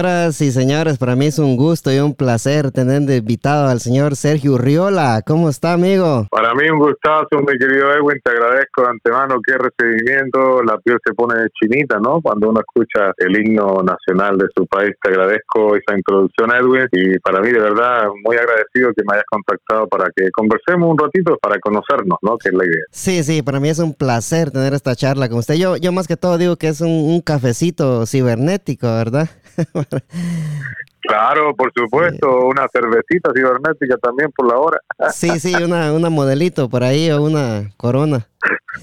Señoras y señores, para mí es un gusto y un placer tener de invitado al señor Sergio Urriola. ¿Cómo está, amigo? Para mí un gustazo, mi querido Edwin. Te agradezco de antemano qué recibimiento. La piel se pone chinita, ¿no? Cuando uno escucha el himno nacional de su país. Te agradezco esa introducción, Edwin. Y para mí, de verdad, muy agradecido que me hayas contactado para que conversemos un ratito para conocernos, ¿no? Que es la idea. Sí, sí, para mí es un placer tener esta charla con usted. Yo, yo más que todo digo que es un, un cafecito cibernético, ¿verdad? Claro, por supuesto, una cervecita cibernética también por la hora. Sí, sí, una, una modelito por ahí o una corona.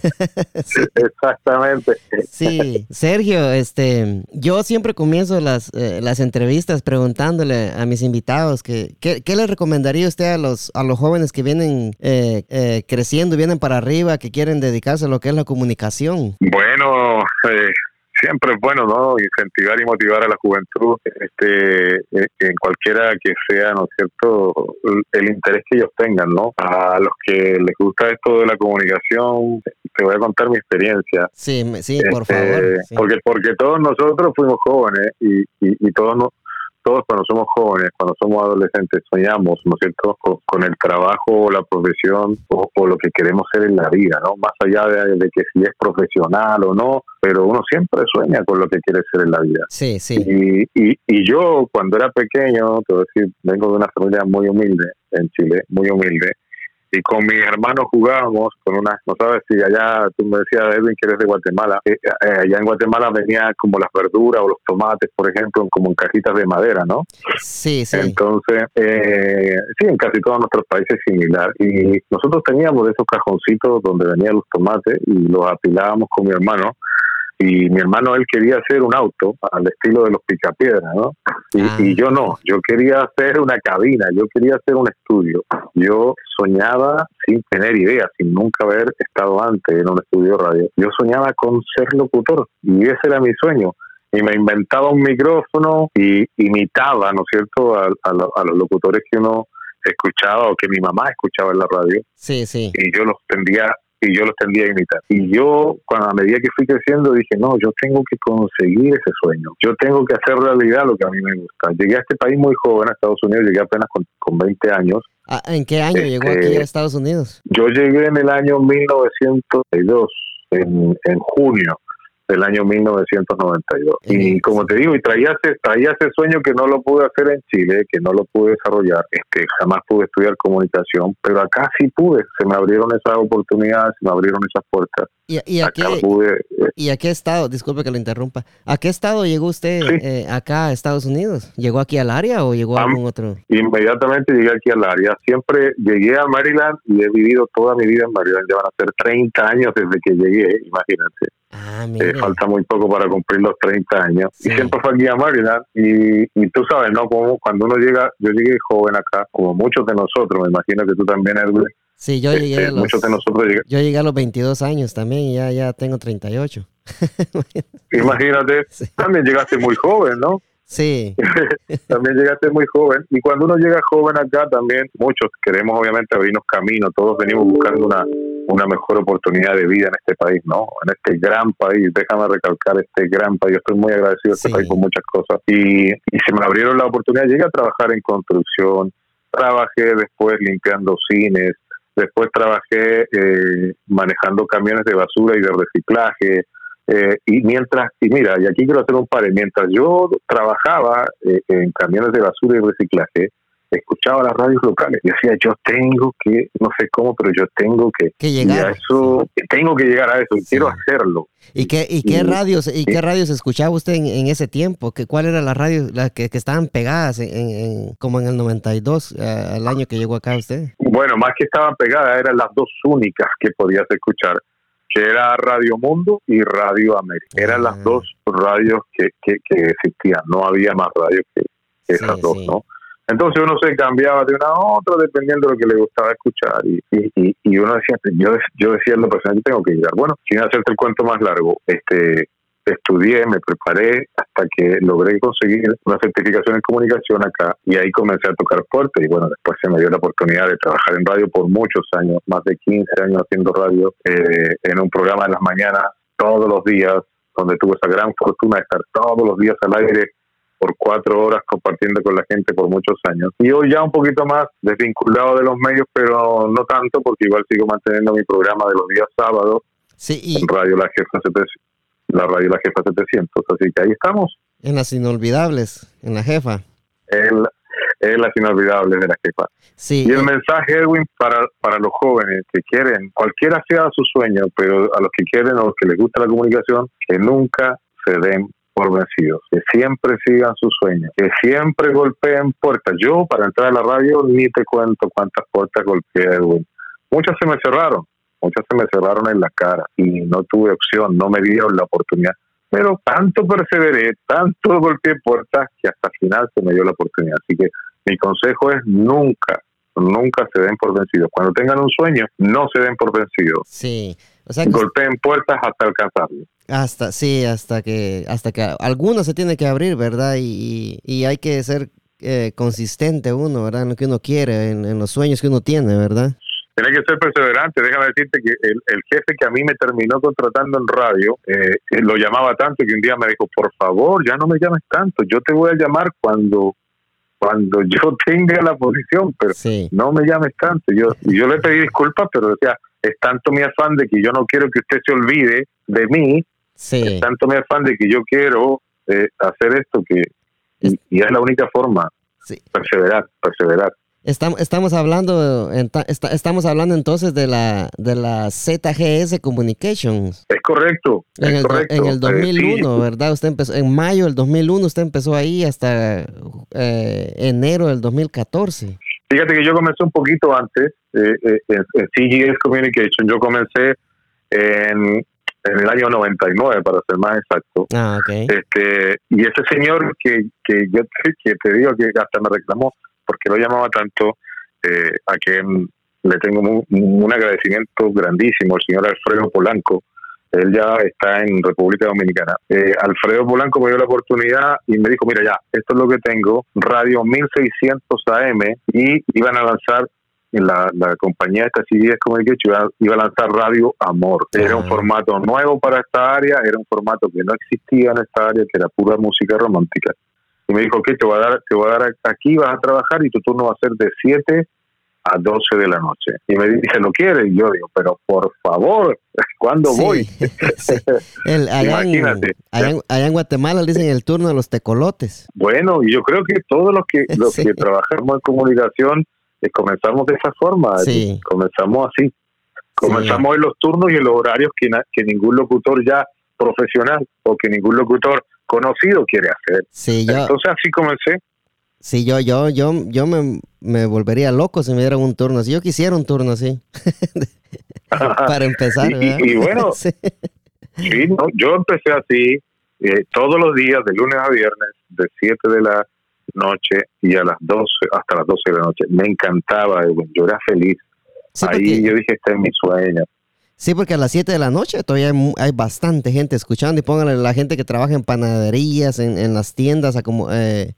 Exactamente. Sí, Sergio, este, yo siempre comienzo las, eh, las entrevistas preguntándole a mis invitados que, ¿qué, qué le recomendaría usted a los, a los jóvenes que vienen eh, eh, creciendo, vienen para arriba, que quieren dedicarse a lo que es la comunicación? Bueno, eh, siempre es bueno, ¿no? Incentivar y motivar a la juventud, este, eh, en cualquiera que sea, ¿no es cierto?, el interés que ellos tengan, ¿no? A los que les gusta esto de la comunicación, te voy a contar mi experiencia. Sí, sí, por Este, favor. sí. Porque, porque todos nosotros fuimos jóvenes y, y, y todos nos todos cuando somos jóvenes, cuando somos adolescentes, soñamos, ¿no es cierto?, con, con el trabajo o la profesión o, o lo que queremos ser en la vida, ¿no? Más allá de, de que si es profesional o no, pero uno siempre sueña con lo que quiere ser en la vida. Sí, sí. Y, y, y yo, cuando era pequeño, te voy a decir, vengo de una familia muy humilde en Chile, muy humilde, y con mis hermanos jugábamos con una, no sabes si allá, tú me decías, Edwin, que eres de Guatemala, eh, eh, allá en Guatemala venía como las verduras o los tomates, por ejemplo, como en cajitas de madera, ¿no? Sí, sí. Entonces, eh, sí, en casi todos nuestros países es similar. Y nosotros teníamos esos cajoncitos donde venían los tomates y los apilábamos con mi hermano. Y mi hermano, él quería hacer un auto al estilo de los picapiedras, ¿no? Y, Ah. y yo no, yo quería hacer una cabina, yo quería hacer un estudio. Yo soñaba sin tener idea, sin nunca haber estado antes en un estudio de radio. Yo soñaba con ser locutor y ese era mi sueño y me inventaba un micrófono y imitaba, ¿no es cierto?, a, a lo- a los locutores que uno escuchaba o que mi mamá escuchaba en la radio Sí, sí. y yo los tendía y yo los tendía a imitar. Y yo, cuando a medida que fui creciendo, dije, no, yo tengo que conseguir ese sueño. Yo tengo que hacer realidad lo que a mí me gusta. Llegué a este país muy joven, a Estados Unidos, llegué apenas con, con 20 años. Ah, ¿En qué año llegó Este- aquí a Estados Unidos? Yo llegué en el año 1992, en, en junio del año 1992. Y como te digo, y traía ese, traía ese sueño que no lo pude hacer en Chile, que no lo pude desarrollar, este, jamás pude estudiar comunicación, pero acá sí pude, se me abrieron esas oportunidades, se me abrieron esas puertas. ¿Y, y a qué, pude, eh, ¿Y a qué estado? Disculpe que lo interrumpa. ¿A qué estado llegó usted Sí. eh, acá a Estados Unidos? ¿Llegó aquí al área o llegó a algún otro? inmediatamente llegué aquí al área. Siempre llegué a Maryland y he vivido toda mi vida en Maryland. Ya van a ser 30 años desde que llegué, imagínate. Ah, Eh, falta muy poco para cumplir los 30 años. Sí. Y siempre fue aquí a Maryland. Y, y tú sabes, ¿no? Como cuando uno llega, yo llegué joven acá, como muchos de nosotros, me imagino que tú también, Edwin. Sí, yo este, llegué, a los, muchos de nosotros lleg- yo llegué a los 22 años también y ya, ya tengo 38. Imagínate, Sí. también llegaste muy joven, ¿no? Sí, también llegaste muy joven. Y cuando uno llega joven acá, también muchos queremos obviamente abrirnos camino. Todos venimos buscando una, una mejor oportunidad de vida en este país, ¿no? En este gran país. Déjame recalcar este gran país. Yo estoy muy agradecido a este Sí. país por muchas cosas. Y, y se me abrieron la oportunidad. Llegué a trabajar en construcción. Trabajé después limpiando cines. Después trabajé eh, manejando camiones de basura y de reciclaje. Eh, y mientras, y mira, y aquí quiero hacer un par, mientras yo trabajaba eh, en camiones de basura y reciclaje, escuchaba las radios locales y decía, yo tengo que, no sé cómo, pero yo tengo que, que y a llegar. eso, tengo que llegar a eso, Sí. quiero hacerlo. ¿Y qué, y qué y- radios y qué radios escuchaba usted en, en ese tiempo? ¿Qué, ¿Cuál era la radio la que, que estaban pegadas en, en- en- como en el 92, eh, al año que llegó acá usted? Bueno, más que estaban pegadas, eran las dos únicas que podías escuchar, que era Radio Mundo y Radio América. Eran Ah. las dos radios que, que, que existían, no había más radios que, que esas Sí, dos, sí. ¿no? Entonces uno se cambiaba de una a otra dependiendo de lo que le gustaba escuchar y, y, y- y uno decía, yo, yo decía en lo personal, yo tengo que llegar. Bueno, sin hacerte el cuento más largo, este estudié, me preparé hasta que logré conseguir una certificación en comunicación acá y ahí comencé a tocar fuerte y bueno, después se me dio la oportunidad de trabajar en radio por muchos años, más de 15 años haciendo radio eh, en un programa en las mañanas todos los días, donde tuve esa gran fortuna de estar todos los días al aire por cuatro horas compartiendo con la gente por muchos años. Y hoy ya un poquito más desvinculado de los medios, pero no tanto porque igual sigo manteniendo mi programa de los días sábados sí, en Radio La Jefa 700, la Radio La Jefa 700. Así que ahí estamos. En las inolvidables, en la jefa. En, en las inolvidables de la jefa. Sí, Y el eh, mensaje, Edwin, para, para los jóvenes que quieren, cualquiera sea su sueño, pero a los que quieren o los que les gusta la comunicación, que nunca se den por vencidos, que siempre sigan sus sueños, que siempre golpeen puertas. Yo, para entrar a la radio, ni te cuento cuántas puertas golpeé, Edwin. Muchas se me cerraron, muchas se me cerraron en la cara y no tuve opción, no me dieron la oportunidad. Pero tanto perseveré, tanto golpeé puertas que hasta el final se me dio la oportunidad. Así que mi consejo es nunca, nunca se den por vencidos. Cuando tengan un sueño, no se den por vencidos. sí. O sea, que Golpeen puertas hasta alcanzarlo. hasta, sí, hasta que, hasta que alguno se tiene que abrir, ¿verdad? Y, y, y hay que ser eh, consistente uno, ¿verdad? En lo que uno quiere, en, en los sueños que uno tiene, ¿verdad? Tienes que ser perseverante. Déjame decirte que el, el jefe que a mí me terminó contratando en radio, eh, eh, lo llamaba tanto que un día me dijo, por favor, ya no me llames tanto, yo te voy a llamar cuando cuando yo tenga la posición, pero Sí, no me llames tanto. Yo, yo le pedí disculpas, pero decía, es tanto mi afán de que yo no quiero que usted se olvide de mí, sí. es tanto mi afán de que yo quiero eh, hacer esto que y, y es la única forma, sí. perseverar, perseverar. Estamos, estamos hablando, estamos hablando entonces de la, de la ZGS Communications. Es correcto, En es el, correcto. en el Eh, 2001, sí, ¿verdad? Usted empezó, en mayo del 2001 usted empezó ahí hasta eh, enero del 2014. Fíjate que yo comencé un poquito antes eh, eh, en, CGS Communication. Yo comencé en, en el año 99, para ser más exacto. Ah, ok. Este, y ese señor que, que yo que te digo que hasta me reclamó porque lo llamaba tanto, eh, a quien le tengo un agradecimiento grandísimo, el señor Alfredo Polanco. Él ya está en República Dominicana. Eh, Alfredo Polanco me dio la oportunidad y me dijo, mira ya, esto es lo que tengo, radio 1600 AM y iban a lanzar la, la compañía esta CBS Communication iba, iba a lanzar Radio Amor. Era un Ah. formato nuevo para esta área, era un formato que no existía en esta área, que era pura música romántica. Y me dijo, ok, te voy a dar, te voy a dar aquí, vas a trabajar y tu turno va a ser de 7 a 12 de la noche. Y me dice, ¿lo quieres? Y yo digo, pero por favor, ¿cuándo Sí, voy? sí. El- allá, Imagínate. allá, en, allá en Guatemala le dicen el turno de los tecolotes. Bueno, y yo creo que todos los que los Sí. que trabajamos en comunicación eh, comenzamos de esa forma, Sí. eh, comenzamos así, comenzamos en los turnos y en los horarios que, na- que ningún locutor ya profesional o que ningún locutor conocido quiere hacer. Sí, yo, Entonces así comencé. sí, yo, yo, yo, yo me, me volvería loco si me dieran un turno así. Yo quisiera un turno así. Para empezar, Y- y- ¿verdad? y bueno, Sí. Sí, no, yo empecé así eh, todos los días, de lunes a viernes, de 7 de la noche y a las 12, hasta las 12 de la noche. Me encantaba, Edwin, yo era feliz. Sí, Ahí porque- yo dije, este es mi sueño. Sí, porque a las 7 de la noche todavía hay, hay bastante gente escuchando y póngale la gente que trabaja en panaderías, en, en las tiendas, eh,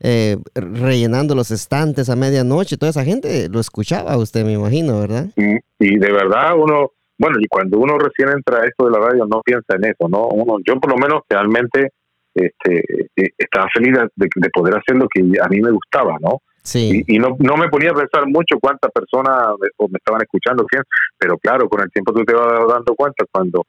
eh, rellenando los estantes a medianoche. Toda esa gente lo escuchaba usted, me imagino, ¿verdad? Y, y de verdad uno, bueno, y cuando uno recién entra a esto de la radio no piensa en eso, ¿no? Uno, yo por lo menos realmente este, eh, estaba feliz de, de poder hacer lo que a mí me gustaba, ¿no? Sí, Y, y no, no me ponía a pensar mucho cuántas personas me, me estaban escuchando, quién, pero claro, con el tiempo tú te vas dando cuenta cuando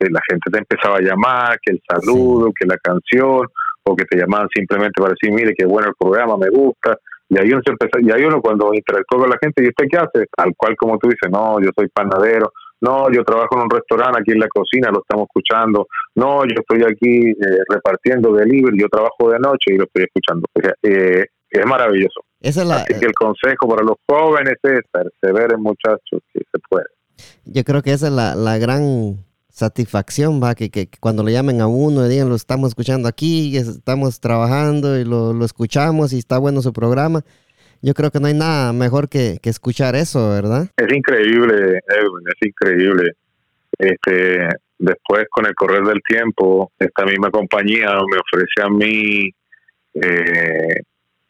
eh, la gente te empezaba a llamar, que el saludo, que la canción, o que te llamaban simplemente para decir, mire, qué bueno el programa, me gusta. Y ahí uno se empezó, y ahí uno cuando interactúa con la gente, ¿y usted qué hace? Al cual, como tú dices, no, yo soy panadero, no, yo trabajo en un restaurante aquí en la cocina, lo estamos escuchando, no, yo estoy aquí eh, repartiendo delivery, yo trabajo de noche y lo estoy escuchando. O sea, eh, es maravilloso. Esa es la, Así que el consejo para los jóvenes es perseveren muchachos, que se puede. yo creo que esa es la, la gran satisfacción, va, que, que, que cuando le llamen a uno y digan, lo estamos escuchando aquí, es- estamos trabajando y lo, lo escuchamos y está bueno su programa. Yo creo que no hay nada mejor que, que escuchar eso, ¿verdad? Es increíble, Edwin, es increíble. Este, después, con el correr del tiempo, esta misma compañía me ofrece a mí eh,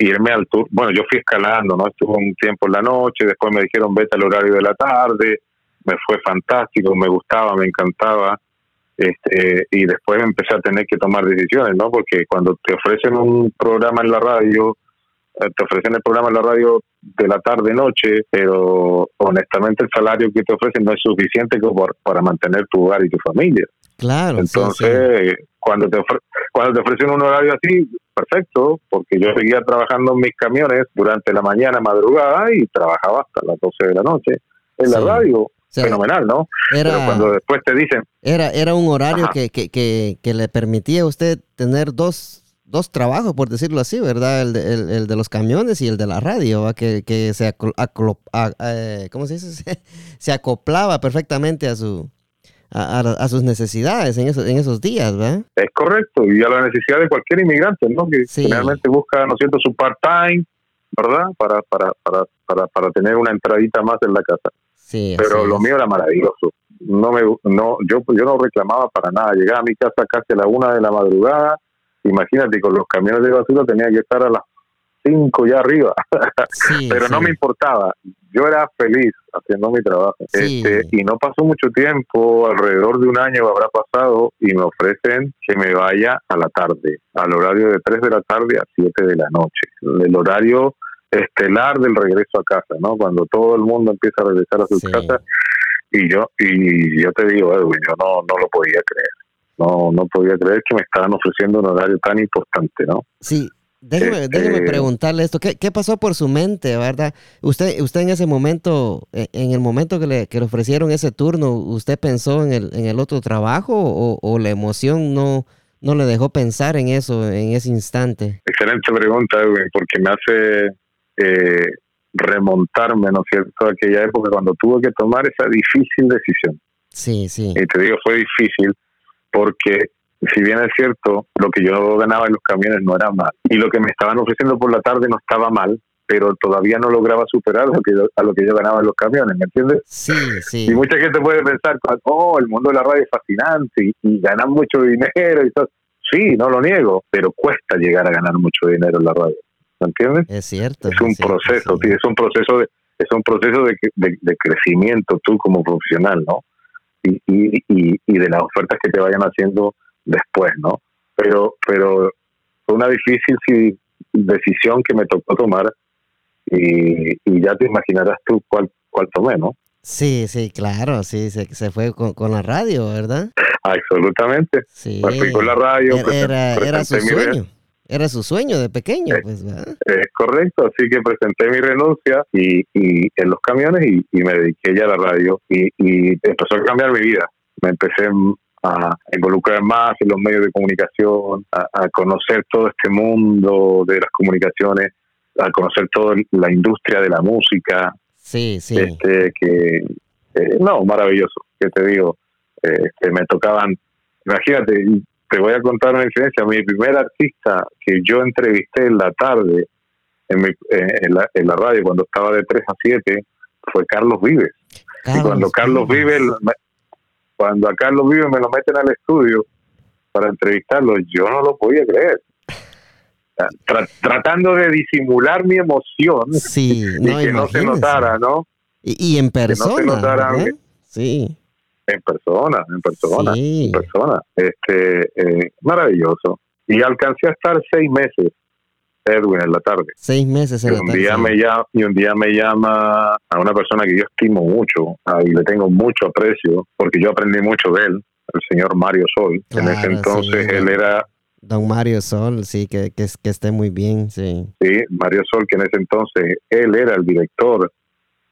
irme al tour. Bueno, yo fui escalando, ¿no? Estuve un tiempo en la noche, después me dijeron vete al horario de la tarde, me fue fantástico, me gustaba, me encantaba. Este, y después empecé a tener que tomar decisiones, ¿no? Porque cuando te ofrecen un programa en la radio, eh, te ofrecen el programa en la radio de la tarde noche, pero honestamente el salario que te ofrecen no es suficiente como para mantener tu hogar y tu familia. Claro. Entonces, cuando te cuando te ofrecen un horario así, perfecto, porque yo seguía trabajando en mis camiones durante la mañana, madrugada y trabajaba hasta las 12 de la noche en la radio. Fenomenal, ¿no? Era, Pero cuando después te dicen... Era, era un horario que, que, que, que le permitía a usted tener dos dos trabajos, por decirlo así, ¿verdad? El de, el, de los camiones y el de la radio, ¿va? Que, que se, eh, ¿cómo se dice? se acoplaba perfectamente a su a, sus necesidades en, esos, en esos días, ¿verdad? Es correcto, y a la necesidad de cualquier inmigrante, ¿no? Que generalmente busca, ¿no es cierto?, su part-time, ¿verdad? Para, para, para, para, para tener una entradita más en la casa. Sí, Pero lo mío era maravilloso. No me, no, yo, yo no reclamaba para nada. Llegaba a mi casa casi a la una de la madrugada, imagínate, con los camiones de basura tenía que estar a las 5 ya arriba, pero no me importaba, yo era feliz haciendo mi trabajo. Este, y no pasó mucho tiempo, alrededor de un año habrá pasado y me ofrecen que me vaya a la tarde, al horario de 3 de la tarde a 7 de la noche, el horario estelar del regreso a casa, ¿no? Cuando todo el mundo empieza a regresar a sus casas y yo y yo te digo, Edwin, yo no no lo podía creer. No, no podía creer que me estaban ofreciendo un horario tan importante, ¿no? Sí, Déjeme, este, preguntarle esto, ¿Qué, ¿qué, pasó por su mente, verdad? Usted, usted en ese momento, e, en el momento que le, que le ofrecieron ese turno, ¿usted pensó en el, en el otro trabajo o, la emoción no, no le dejó pensar en eso en ese instante? Excelente pregunta, Edwin, porque me hace eh, remontarme, ¿no es cierto?, a aquella época cuando tuve que tomar esa difícil decisión. Sí, sí. Y te digo, fue difícil porque si bien es cierto, lo que yo ganaba en los camiones no era mal y lo que me estaban ofreciendo por la tarde no estaba mal, pero todavía no lograba superar lo que a lo que yo ganaba en los camiones, ¿me entiendes? Sí, sí. Y mucha gente puede pensar, oh, el mundo de la radio es fascinante y, y ganan mucho dinero y todo. Sí, no lo niego, pero cuesta llegar a ganar mucho dinero en la radio, ¿me entiendes? Es cierto. Es un proceso, sí. es un proceso de es un proceso de, de crecimiento tú como profesional, ¿no? y, y, y, de las ofertas que te vayan haciendo después, ¿no? Pero, pero fue una difícil decisión que me tocó tomar y, y ya te imaginarás tú cuál, cuál tomé, ¿no? Sí, sí, claro, sí, se, se fue con, con la radio, ¿verdad? Absolutamente. Sí. fui con la radio. Era, era su sueño. Era su sueño de pequeño, es, pues, Es correcto, así que presenté mi renuncia y, y en los camiones y, y, me dediqué ya a la radio y, y empezó a cambiar mi vida. Me empecé a involucrar más en los medios de comunicación, a, conocer todo este mundo de las comunicaciones, a conocer toda la industria de la música. Sí, sí. Este, que, eh, no, maravilloso, que te digo, eh, este, me tocaban, imagínate, te voy a contar una diferencia. Mi primer artista que yo entrevisté en la tarde en, mi, eh, en, la, en la radio cuando estaba de 3 a 7 fue Carlos Vives. y cuando Carlos Vives, cuando a Carlos Vives me lo meten al estudio para entrevistarlo, yo no lo podía creer. tratando de disimular mi emoción sí, y que no se notara, ¿no? Y, en persona. sí en persona, en persona, en persona. Este, eh, maravilloso. Y alcancé a estar seis meses, Edwin, en la tarde. Seis meses en y un Día me llama, y un día me llama a una persona que yo estimo mucho y le tengo mucho aprecio, porque yo aprendí mucho de él, el señor Mario Sol. en ese entonces él era Don Mario Sol, sí, que, que, que, esté muy bien, sí. Sí, Mario Sol, que en ese entonces él era el director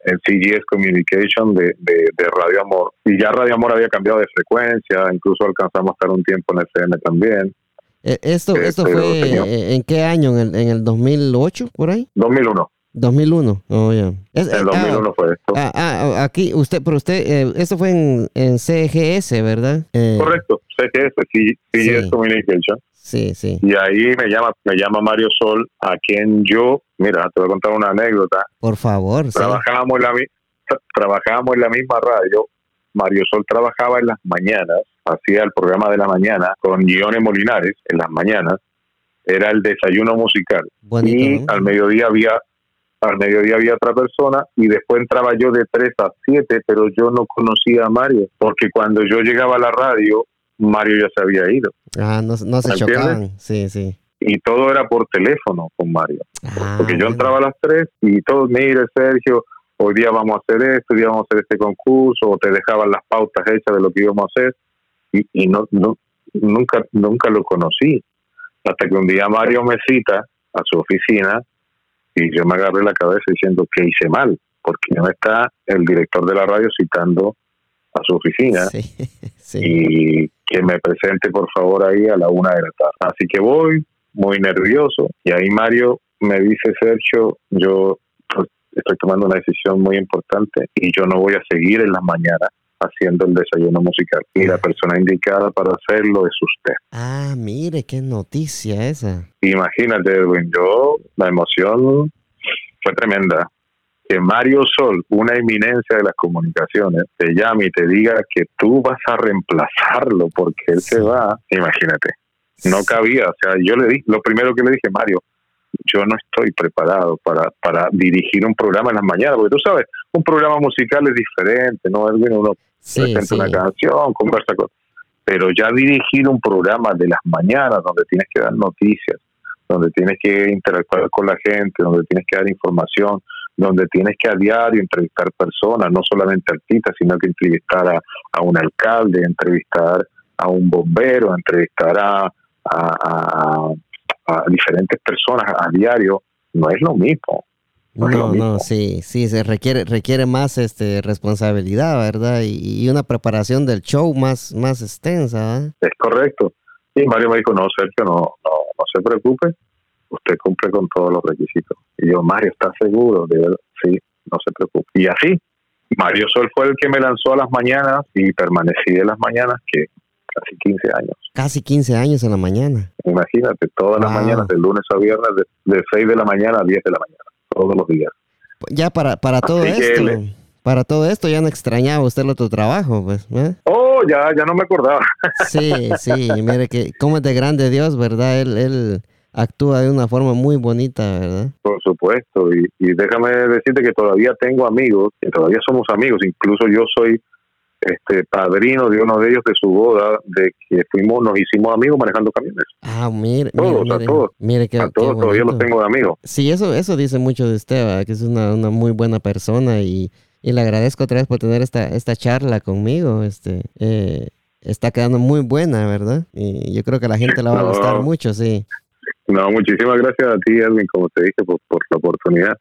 en CGS Communication de, de, Radio Amor. Y ya Radio Amor había cambiado de frecuencia, incluso alcanzamos a estar un tiempo en FM también. Eh, ¿Esto, eh, esto fue eh, en qué año? ¿En el, ¿En el 2008, por ahí? 2001. 2001, oh. Yeah. En 2001 fue esto. Ah, ah, aquí, usted, pero usted, esto fue en, en CGS, ¿verdad? Correcto, CGS, CGS Communication. Sí, sí. Y ahí me llama, me llama Mario Sol, a quien yo, mira, te voy a contar una anécdota. Por favor. Trabajábamos, en la, trabajábamos en la misma radio. Mario Sol trabajaba en las mañanas, hacía el programa de la mañana con guiones Molinares en las mañanas. Era el desayuno musical. y al mediodía había al mediodía había otra persona y después entraba yo de 3 a 7, pero yo no conocía a Mario, porque cuando yo llegaba a la radio Mario ya se había ido. Ah, no, no se chocaban, sí, sí. Y todo era por teléfono con Mario. Ah, Porque yo entraba a las 3 y todos, mire Sergio, hoy día vamos a hacer esto, hoy día vamos a hacer este concurso, o te dejaban las pautas hechas de lo que íbamos a hacer, y, y no, no nunca nunca lo conocí. Hasta que un día Mario me cita a su oficina y yo me agarré la cabeza diciendo que hice mal, porque no está el director de la radio citando a su oficina Sí, sí. y que me presente por favor ahí a la una de la tarde. Así que voy muy nervioso y ahí Mario me dice, Sergio, yo pues, estoy tomando una decisión muy importante y yo no voy a seguir en las mañanas haciendo el desayuno musical. Y la persona indicada para hacerlo es usted. Ah, mire, qué noticia esa. Imagínate, Edwin, yo, la emoción fue tremenda. Que Mario Sol, una eminencia de las comunicaciones, te llame y te diga que tú vas a reemplazarlo porque él se va, imagínate. No cabía, o sea, yo le di, lo primero que le dije, Mario, yo no estoy preparado para, para dirigir un programa en las mañanas, porque tú sabes, un programa musical es diferente, ¿no? Uno Sí, presenta sí. una canción, conversa con... Pero ya dirigir un programa de las mañanas donde tienes que dar noticias, donde tienes que interactuar con la gente, donde tienes que dar información, donde tienes que a diario entrevistar personas, no solamente artistas, sino que entrevistar a, a un alcalde, entrevistar a un bombero, entrevistar a, a, a- diferentes personas a diario, no es lo mismo. No No, sí, sí, se requiere, requiere más este responsabilidad, ¿verdad? Y, y una preparación del show más, más extensa, ¿verdad? Es correcto. Y Mario me dijo, no, Sergio, no, no, no se preocupe, usted cumple con todos los requisitos. Y yo, Mario, ¿está seguro? De verdad, sí, no se preocupe. Y así, Mario Sol fue el que me lanzó a las mañanas y permanecí de las mañanas que casi 15 años. Casi 15 años en la mañana. Imagínate, todas las mañanas, de lunes a viernes, de, de 6 de la mañana a 10 de la mañana, todos los días. Ya para, para todo Así esto, para todo esto ya no extrañaba usted el otro trabajo, pues, ¿eh? Oh, ya, ya no me acordaba. Sí, sí, mire que cómo es de grande Dios, ¿verdad? Él, él actúa de una forma muy bonita, ¿verdad? Por supuesto, y, y déjame decirte que todavía tengo amigos, que todavía somos amigos, incluso yo soy este padrino de uno de ellos de su boda, de que fuimos, nos hicimos amigos manejando camiones. Ah, mire, Todos, mire, a todos. mire qué, a todos todavía los tengo de amigos. Sí, eso, eso dice mucho de usted, ¿verdad? que es una, una muy buena persona y, y le agradezco otra vez por tener esta, esta charla conmigo. Este, eh, está quedando muy buena, ¿verdad? Y yo creo que a la gente le va a No. gustar mucho, sí. No, muchísimas gracias a ti, Edwin, como te dije, por, por la oportunidad.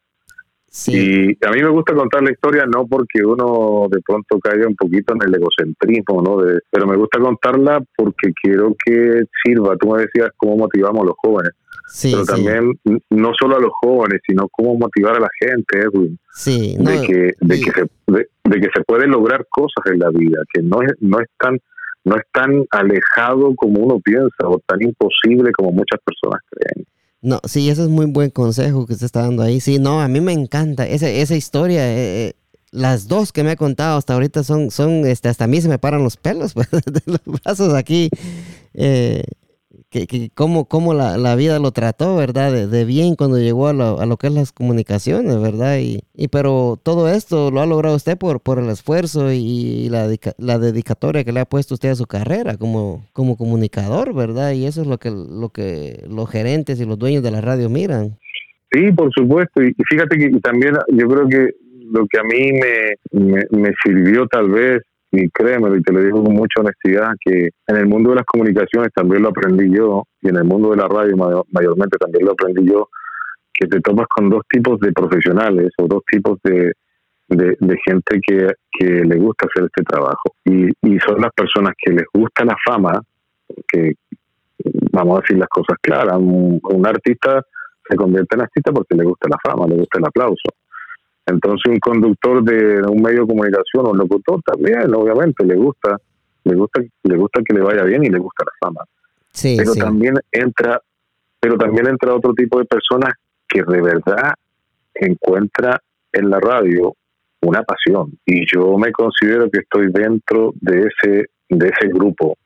Sí, Y a mí me gusta contar la historia no porque uno de pronto caiga un poquito en el egocentrismo, ¿no? De, pero me gusta contarla porque quiero que sirva. Tú me decías cómo motivamos a los jóvenes, sí, pero también no solo a los jóvenes, sino cómo motivar a la gente, Edwin. sí, no, de que de y- que se de, de que se puede lograr cosas en la vida que no es no es tan no es tan alejado como uno piensa o tan imposible como muchas personas creen No, sí, ese es muy buen consejo que usted está dando ahí. Sí, no, a mí me encanta esa, esa historia. eh, eh, las dos que me ha contado hasta ahorita son, son, este, hasta a mí se me paran los pelos pues, de los brazos aquí. Eh, que, que cómo, cómo la, la vida lo trató, ¿verdad? De, bien cuando llegó a lo, a lo que es las comunicaciones, ¿verdad? Y, y pero todo esto lo ha logrado usted por, por el esfuerzo y la, la dedicatoria que le ha puesto usted a su carrera como, como comunicador, ¿verdad? Y eso es lo que, lo que los gerentes y los dueños de la radio miran. sí por supuesto y fíjate que también yo creo que lo que a mí me, me, me sirvió tal vez y créeme y te lo digo con mucha honestidad que en el mundo de las comunicaciones también lo aprendí yo y en el mundo de la radio mayor- mayormente también lo aprendí yo que te topas con dos tipos de profesionales o dos tipos de, de, gente que, que le gusta hacer este trabajo. Y, y son las personas que les gusta la fama, que vamos a decir las cosas claras, un artista se convierte en artista porque le gusta la fama, le gusta el aplauso. Entonces un conductor de un medio de comunicación o un locutor también, obviamente, le gusta, le gusta, le gusta que le vaya bien y le gusta la fama Sí, pero sí. también entra pero también entra otro tipo de personas que de verdad encuentra en la radio una pasión y yo me considero que estoy dentro de ese de ese grupo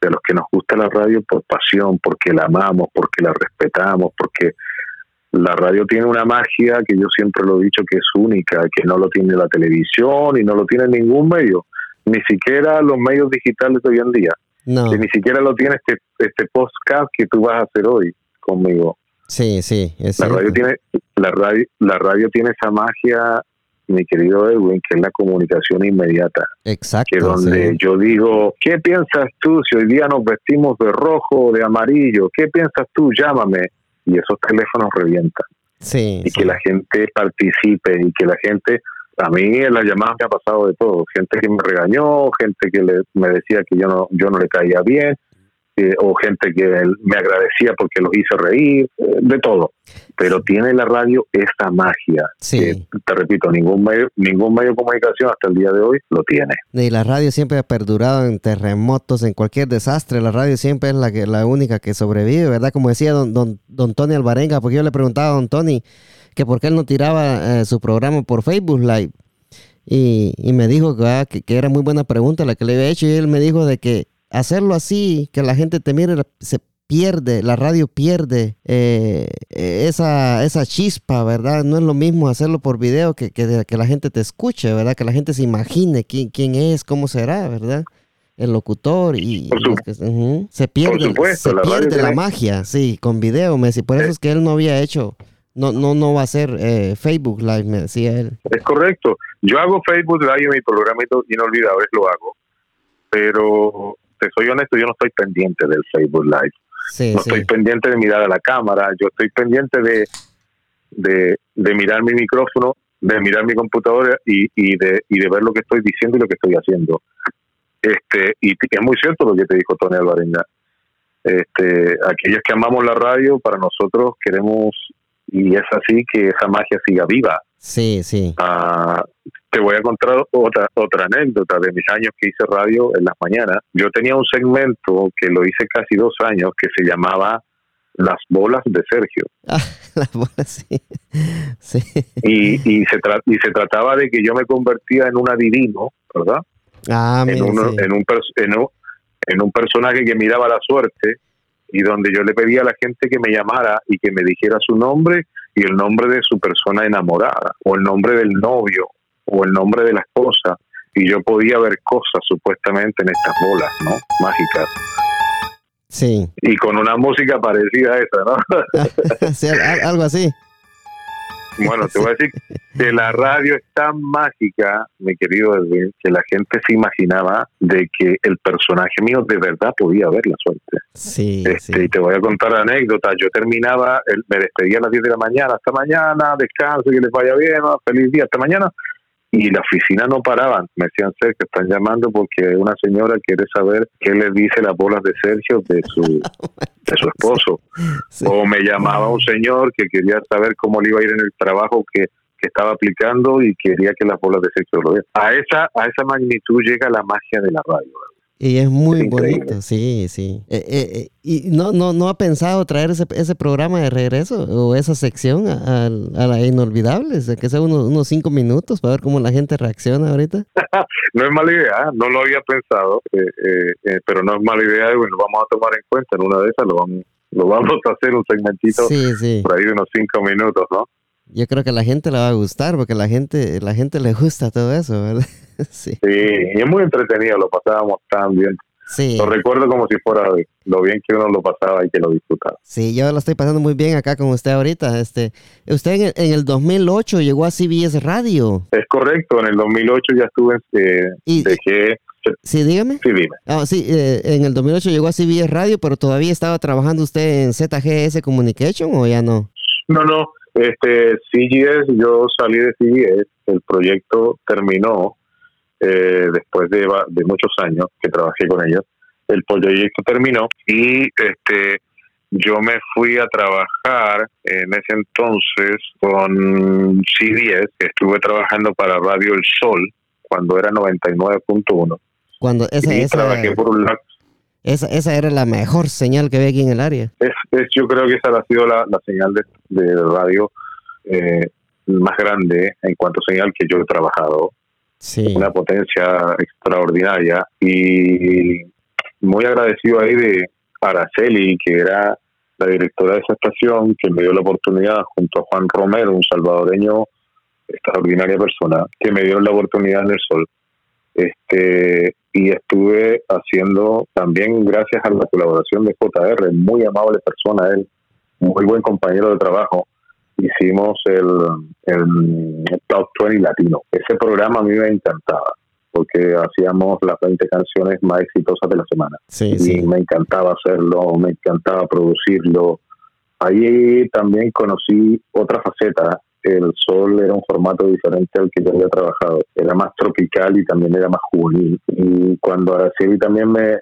de los que nos gusta la radio por pasión porque la amamos porque la respetamos porque la radio tiene una magia que yo siempre lo he dicho que es única que no lo tiene la televisión y no lo tiene ningún medio ni siquiera los medios digitales de hoy en día No. Que ni siquiera lo tiene este, este podcast que tú vas a hacer hoy conmigo. Sí, sí, la radio tiene la radio la radio tiene esa magia mi querido Edwin, que es la comunicación inmediata. Exacto. Que donde yo digo, ¿qué piensas tú si hoy día nos vestimos de rojo o de amarillo? ¿Qué piensas tú? Llámame. Y esos teléfonos revientan. Sí. Y que la gente participe y que la gente a mí en las llamadas me ha pasado de todo, gente que me regañó, gente que le, me decía que yo no, yo no le caía bien, eh, o gente que me agradecía porque los hice reír, eh, de todo. Pero tiene la radio esta magia. Sí. te repito, ningún medio, ningún medio de comunicación hasta el día de hoy lo tiene. Y la radio siempre ha perdurado en terremotos, en cualquier desastre. La radio siempre es la, que, la única que sobrevive, ¿verdad? Como decía don, don, don Tony Alvarenga, porque yo le preguntaba a don Tony que por qué él no tiraba eh, su programa por Facebook Live. Y, y me dijo ah, que, que, era muy buena pregunta la que le había hecho. Y él me dijo de que hacerlo así, que la gente te mire, se pierde, la radio pierde eh, esa, esa chispa, ¿verdad? No es lo mismo hacerlo por video que, que, que la gente te escuche, ¿verdad? Que la gente se imagine quién, quién es, cómo será, ¿verdad? El locutor y, se pierde, se pierde la magia, sí, con video, Messi. Por eso es que él no había hecho, no, no, no va a ser eh, Facebook Live, me decía él. Es correcto. Yo hago Facebook Live en mi programa inolvidable, lo hago, pero te soy honesto, yo no estoy pendiente del Facebook Live. no estoy pendiente de mirar a la cámara, yo estoy pendiente de, de, mirar mi micrófono, de mirar mi computadora y, y, de, y de ver lo que estoy diciendo y lo que estoy haciendo. Este, y es muy cierto lo que te dijo Tony Alvarenga. Este, aquellos que amamos la radio, para nosotros queremos, y es así, que esa magia siga viva. Sí, sí. Ah, te voy a contar otra otra anécdota de mis años que hice radio en las mañanas. Yo tenía un segmento que lo hice casi dos años que se llamaba Las bolas de Sergio. Ah, las bolas, sí. sí. Y, y, se y se trataba de que yo me convertía en un adivino, ¿verdad? Ah, en, un, en, un, en un personaje que miraba la suerte y donde yo le pedía a la gente que me llamara y que me dijera su nombre y el nombre de su persona enamorada o el nombre del novio o el nombre de la esposa y yo podía ver cosas supuestamente en estas bolas, ¿no? Mágicas. Sí. Y con una música parecida a esa, ¿no? sí, algo así. Bueno, te voy a decir que la radio es tan mágica, mi querido Edwin, que la gente se imaginaba de que el personaje mío de verdad podía ver la suerte. Sí, este, Y te voy a contar anécdota. Yo terminaba, me despedía a las 10 de la mañana, hasta mañana, descanso, que les vaya bien, feliz día, hasta mañana y la oficina no paraban. Me decían, que están llamando porque una señora quiere saber qué le dice las bolas de Sergio de su, de su esposo. O me llamaba un señor que quería saber cómo le iba a ir en el trabajo que, que estaba aplicando y quería que las bolas de Sergio lo vieran. A esa, a esa magnitud llega la magia de la radio. Y es muy bonito, sí, sí. Eh, eh, eh, ¿Y no, no, no ha pensado traer ese, ese programa de regreso o esa sección a, a la Inolvidables? Que sea unos, unos cinco minutos para ver cómo la gente reacciona ahorita. no es mala idea, no lo había pensado, pero no es mala idea y bueno, vamos a tomar en cuenta. En una de esas lo vamos, lo vamos a hacer un segmentito por ahí de unos cinco minutos, ¿no? Yo creo que a la gente le va a gustar porque la gente, la gente le gusta todo eso, ¿verdad? sí. sí, y es muy entretenido, lo pasábamos tan bien. Sí. Lo recuerdo como si fuera lo bien que uno lo pasaba y que lo disfrutaba. Sí, yo lo estoy pasando muy bien acá con usted ahorita. Este, usted en el, 2008 llegó a CBS Radio. Es correcto, en el 2008 ya estuve, eh, y, dejé... Sí, dígame. Sí, dime. Ah, sí, eh, en el 2008 llegó a CBS Radio, pero todavía estaba trabajando usted en ZGS Communication o ya no? No, no. Este, CGS, yo salí de CGS, el proyecto terminó eh, después de, de muchos años que trabajé con ellos. El proyecto terminó y este yo me fui a trabajar en ese entonces con CBS, estuve trabajando para Radio El Sol cuando era 99.1. Cuando esa, esa, trabajé por un lado esa, esa era la mejor señal que había aquí en el área. Es, yo creo que esa ha sido la, señal de, radio eh, más grande en cuanto a señal que yo he trabajado. Sí. Una potencia extraordinaria y muy agradecido ahí de Araceli, que era la directora de esa estación, que me dio la oportunidad junto a Juan Romero, un salvadoreño extraordinaria persona, que me dio la oportunidad en el sol Este, y estuve haciendo también gracias a la colaboración de JR, muy amable persona él, muy buen compañero de trabajo, hicimos el, el Top 20 Latino. Ese programa a mí me encantaba porque hacíamos las 20 canciones más exitosas de la semana. y me encantaba hacerlo, me encantaba producirlo. Ahí también conocí otra faceta. El Sol era un formato diferente al que yo había trabajado. Era más tropical y también era más juvenil. Y cuando Araceli también me,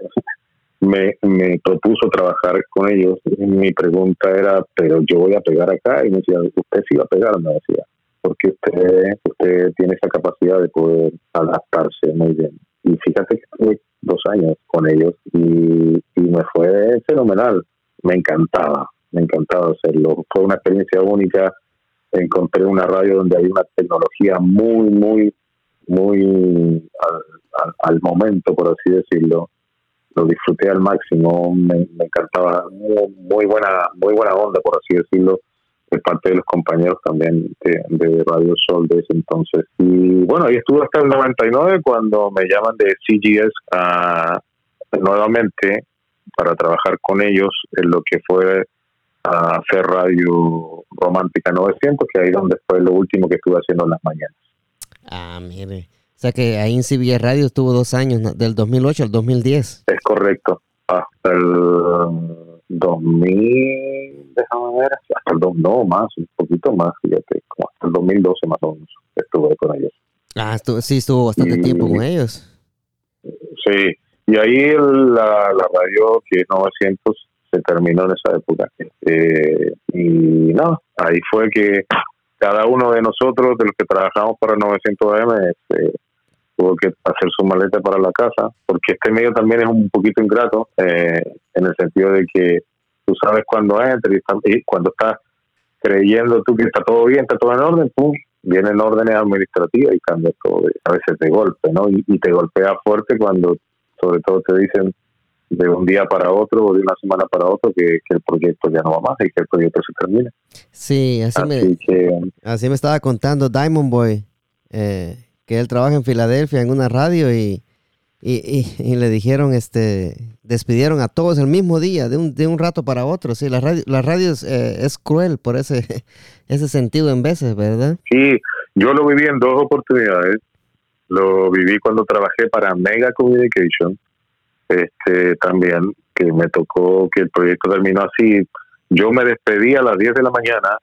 me, me propuso trabajar con ellos, mi pregunta era, pero yo voy a pegar acá. Y me decía, usted sí va a pegar, me decía porque usted, usted tiene esa capacidad de poder adaptarse muy bien. Y fíjate que estuve dos años con ellos y, me fue fenomenal. Me encantaba, me encantaba hacerlo. Fue una experiencia única. Encontré una radio donde hay una tecnología muy, muy, muy al, momento, por así decirlo. Lo disfruté al máximo. Me, encantaba. muy buena, muy buena onda, por así decirlo de parte de los compañeros también de, Radio Sol de ese entonces. Y bueno, ahí estuve hasta el 99 cuando me llaman de CGS a, nuevamente para trabajar con ellos en lo que fue a hacer Radio Romántica 900, que ahí donde fue lo último que estuve haciendo en las mañanas. Ah, mire. O sea que ahí en CBS Radio estuvo dos años, del 2008 al 2010. Es correcto. Hasta el 2000, déjame ver, hasta el 2, no más, un poquito más, fíjate, como hasta el 2012 más o menos estuve con ellos. Ah, sí, estuvo bastante tiempo con ellos. Sí, y ahí la, la radio que es 900 se terminó en esa época. Eh, y no, ahí fue que cada uno de nosotros, de los que trabajamos para 900 AM, este, tuvo que hacer su maleta para la casa, porque este medio también es un poquito ingrato, eh, en el sentido de que tú sabes cuando entras y, cuando estás creyendo tú que está todo bien, está todo en orden, pum, vienen órdenes administrativas y cambia todo, a veces de golpe, ¿no? Y, te golpea fuerte cuando sobre todo te dicen de un día para otro o de una semana para otro que, el proyecto ya no va más y que el proyecto se termina. Sí, así, me, así me estaba contando Diamond Boy. Eh, que él trabaja en Filadelfia en una radio y, y, le dijeron, este, despidieron a todos el mismo día, de un, de un rato para otro. Sí, la radio, la radio eh, es, cruel por ese, ese sentido en veces, ¿verdad? Sí, yo lo viví en dos oportunidades. Lo viví cuando trabajé para Mega Communication, este, también, que me tocó que el proyecto terminó así. Yo me despedí a las 10 de la mañana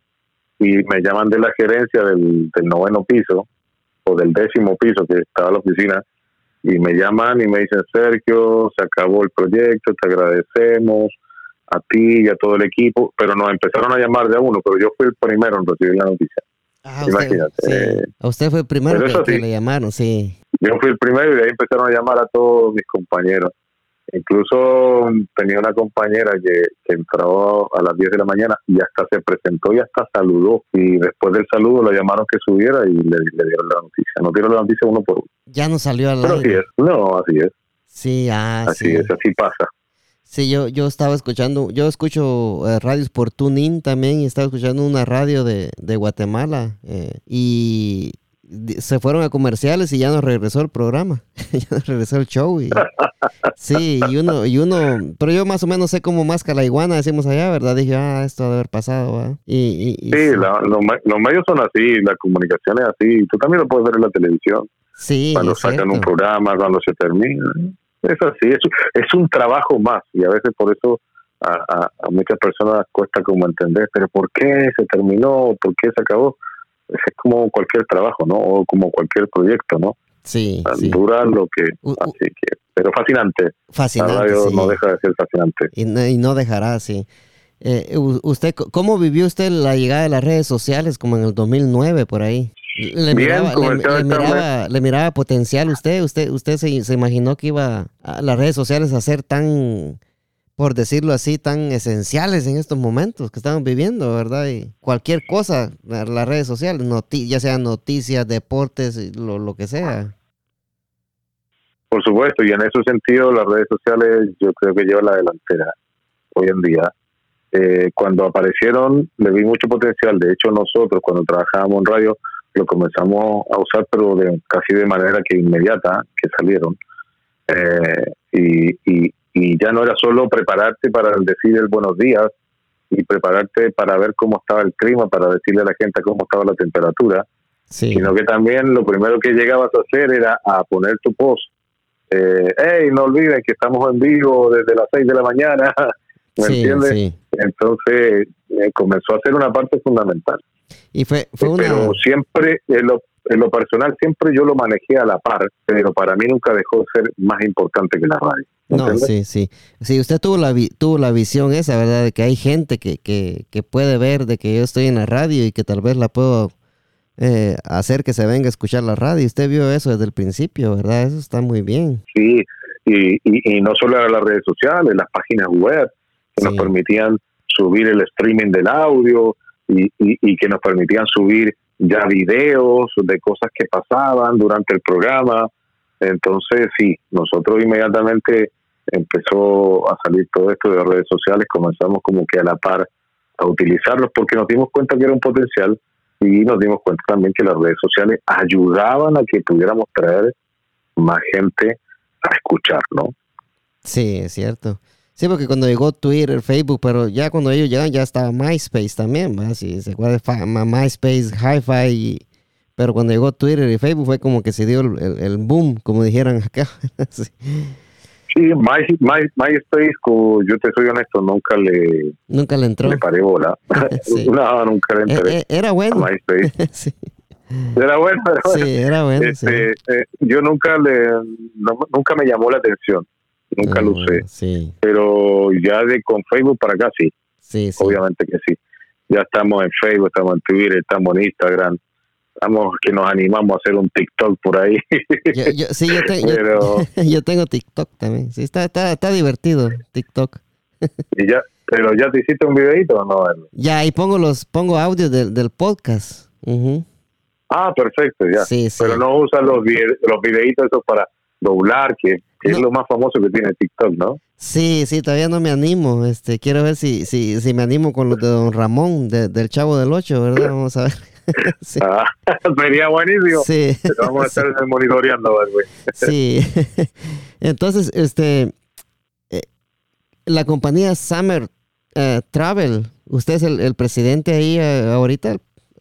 y me llaman de la gerencia del, del noveno piso del décimo piso que estaba la oficina y me llaman y me dicen, Sergio, se acabó el proyecto, te agradecemos a ti y a todo el equipo, pero nos empezaron a llamar de a uno, pero yo fui el primero en recibir la noticia. Ah, Imagínate. A usted fue el primero que, le llamaron, sí. Yo fui el primero y de ahí empezaron a llamar a todos mis compañeros. Incluso tenía una compañera que, entró a las 10 de la mañana y hasta se presentó y hasta saludó. Y después del saludo lo llamaron que subiera y le, dieron la noticia. No dieron la noticia uno por uno. Ya no salió al Pero así es. No, así es. Sí, ah, así es, así pasa. Sí, yo, yo estaba escuchando, yo escucho eh, radios por TuneIn también y estaba escuchando una radio de, de Guatemala eh, y se fueron a comerciales y ya no regresó el programa, ya no regresó el show. Y, sí, y uno, y uno, pero yo más o menos sé cómo más la iguana, decimos allá, ¿verdad? Dije, ah, esto debe haber pasado. Y, sí, los, medios son así, la comunicación es así, tú también lo puedes ver en la televisión. Sí. Cuando sacan un programa, cuando se termina. Es así, es, es un trabajo más y a veces por eso a, a, a muchas personas cuesta como entender, pero ¿por qué se terminó? ¿Por qué se acabó? Es como cualquier trabajo, ¿no? O como cualquier proyecto, ¿no? Sí, Dura lo que... así que, pero fascinante. Fascinante, La radio no deja de ser fascinante. Y no, y no dejará, sí. Eh, usted, ¿Cómo vivió usted la llegada de las redes sociales como en el 2009 por ahí? Le, miraba, le, miraba, potencial usted, usted, usted se, se imaginó que iba a las redes sociales a ser tan por decirlo así, tan esenciales en estos momentos que estamos viviendo, ¿verdad? Y cualquier cosa, las redes sociales, ya sean noticias, deportes, lo, lo que sea. Por supuesto, y en ese sentido las redes sociales yo creo que llevan la delantera hoy en día. Eh, cuando aparecieron le vi mucho potencial, de hecho nosotros cuando trabajábamos en radio lo comenzamos a usar, pero de, casi de manera que inmediata que salieron. Eh, y, y ya no era solo prepararte para decir el buenos días y prepararte para ver cómo estaba el clima, para decirle a la gente cómo estaba la temperatura, sino que también lo primero que llegabas a hacer era a poner tu post. Eh, hey, no olviden que estamos en vivo desde las 6 de la mañana, ¿me entiendes? Entonces eh, comenzó a ser una parte fundamental. Y fue, fue Pero siempre, en lo, en lo personal, siempre yo lo manejé a la par, pero para mí nunca dejó de ser más importante que la radio. No, sí, sí. Sí, usted tuvo la, tuvo la visión esa, ¿verdad? De que hay gente que, que, que puede ver de que yo estoy en la radio y que tal vez la puedo eh, hacer que se venga a escuchar la radio. Usted vio eso desde el principio, ¿verdad? Eso está muy bien. Sí, y, y, no solo eran las redes sociales, las páginas web que nos permitían subir el streaming del audio y, y, y que nos permitían subir ya videos de cosas que pasaban durante el programa. Entonces, sí, nosotros inmediatamente empezó a salir todo esto de redes sociales, comenzamos como que a la par a utilizarlos porque nos dimos cuenta que era un potencial y nos dimos cuenta también que las redes sociales ayudaban a que pudiéramos traer más gente a escuchar, ¿no? Sí, es cierto. Sí, porque cuando llegó Twitter, Facebook, pero ya cuando ellos llegan ya estaba MySpace también, ¿verdad? Sí, se acuerda MySpace, Hi-Fi, pero cuando llegó Twitter y Facebook fue como que se dio el, el boom, como dijeran acá. sí. Sí, My, My, MySpace, yo te soy honesto, nunca le, nunca le entró. Le paré bola. no, nunca le entré. Eh, eh, era bueno. MySpace. sí. Era bueno, era bueno. Sí, era bueno. Este, eh, yo nunca le, nunca me llamó la atención, nunca lo ah, usé. Sí. Pero ya de con Facebook para acá sí. Sí, sí. Obviamente que sí. Ya estamos en Facebook, estamos en Twitter, estamos en Instagram estamos que nos animamos a hacer un TikTok por ahí. Yo, sí, yo, tengo TikTok también. Sí, está, está, está divertido TikTok. y ya, pero ya te hiciste un videito o no? Ya, y pongo los pongo audio del, del podcast. Ah, perfecto, ya. Sí, Pero no usa los, los videitos esos para doblar, que, es lo más famoso que tiene TikTok, ¿no? Sí, sí, todavía no me animo. Este, quiero ver si, si, si me animo con los de Don Ramón, del Chavo del Ocho, ¿verdad? Vamos a ver. sí. Ah, sería buenísimo. Sí. vamos a estar monitoreando, güey. sí. Entonces, este, eh, la compañía Summer eh, Travel, ¿usted es el, presidente ahí eh, ahorita,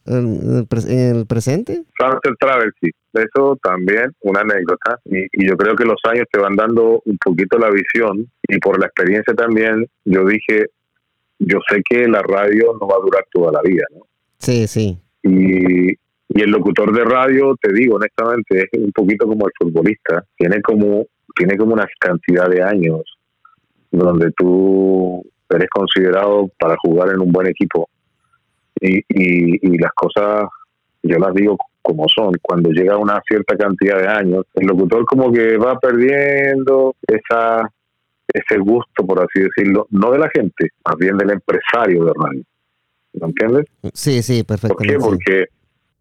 en el, presente? Summer Travel, sí. Eso también una anécdota. Y, y, yo creo que los años te van dando un poquito la visión y por la experiencia también, yo dije, yo sé que la radio no va a durar toda la vida, ¿no? Sí, sí. Y, y el locutor de radio, te digo honestamente, es un poquito como el futbolista. Tiene como, tiene como una cantidad de años donde tú eres considerado para jugar en un buen equipo. Y, y, y las cosas, yo las digo como son. Cuando llega una cierta cantidad de años, el locutor como que va perdiendo esa ese gusto, por así decirlo, no de la gente, más bien del empresario de radio. ¿Me entiendes? Sí, sí, perfectamente. ¿Por qué?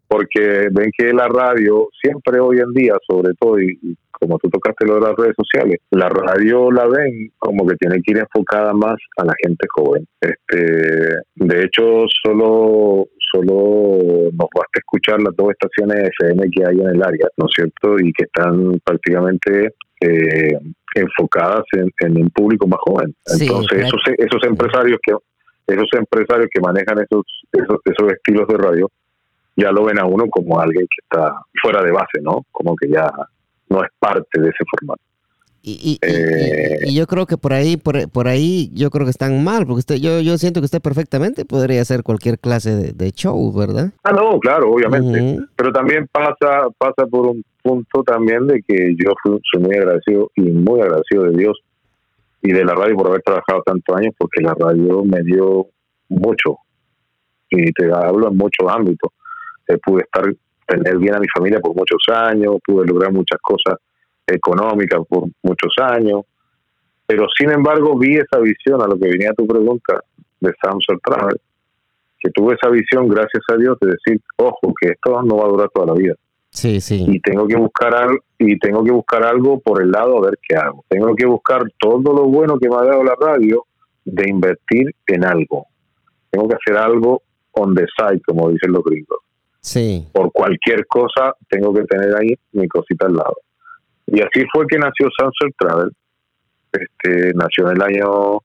Porque, porque ven que la radio, siempre hoy en día, sobre todo, y, como tú tocaste lo de las redes sociales, la radio la ven como que tiene que ir enfocada más a la gente joven. Este, de hecho, solo solo nos basta escuchar las dos estaciones FM que hay en el área, ¿no es cierto? Y que están prácticamente eh, enfocadas en, un público más joven. Entonces, esos, esos empresarios que esos empresarios que manejan esos, esos, esos estilos de radio ya lo ven a uno como alguien que está fuera de base, ¿no? Como que ya no es parte de ese formato. Y, y, eh, yo creo que por ahí, por, por, ahí, yo creo que están mal, porque usted, yo, yo siento que usted perfectamente podría hacer cualquier clase de, show, ¿verdad? Ah, no, claro, obviamente. Pero también pasa, pasa por un punto también de que yo fui, soy muy agradecido y muy agradecido de Dios y de la radio por haber trabajado tantos años, porque la radio me dio mucho. Y te hablo en muchos ámbitos. Eh, pude estar, tener bien a mi familia por muchos años, pude lograr muchas cosas económicas por muchos años. Pero sin embargo vi esa visión a lo que venía tu pregunta de Samsung Travel, que tuve esa visión, gracias a Dios, de decir, ojo, que esto no va a durar toda la vida. Sí, sí. Y tengo que buscar algo, y tengo que buscar algo por el lado a ver qué hago. Tengo que buscar todo lo bueno que me ha dado la radio de invertir en algo. Tengo que hacer algo on the side, como dicen los gringos. Sí. Por cualquier cosa tengo que tener ahí mi cosita al lado. Y así fue que nació Sunset Travel. Este, nació en el año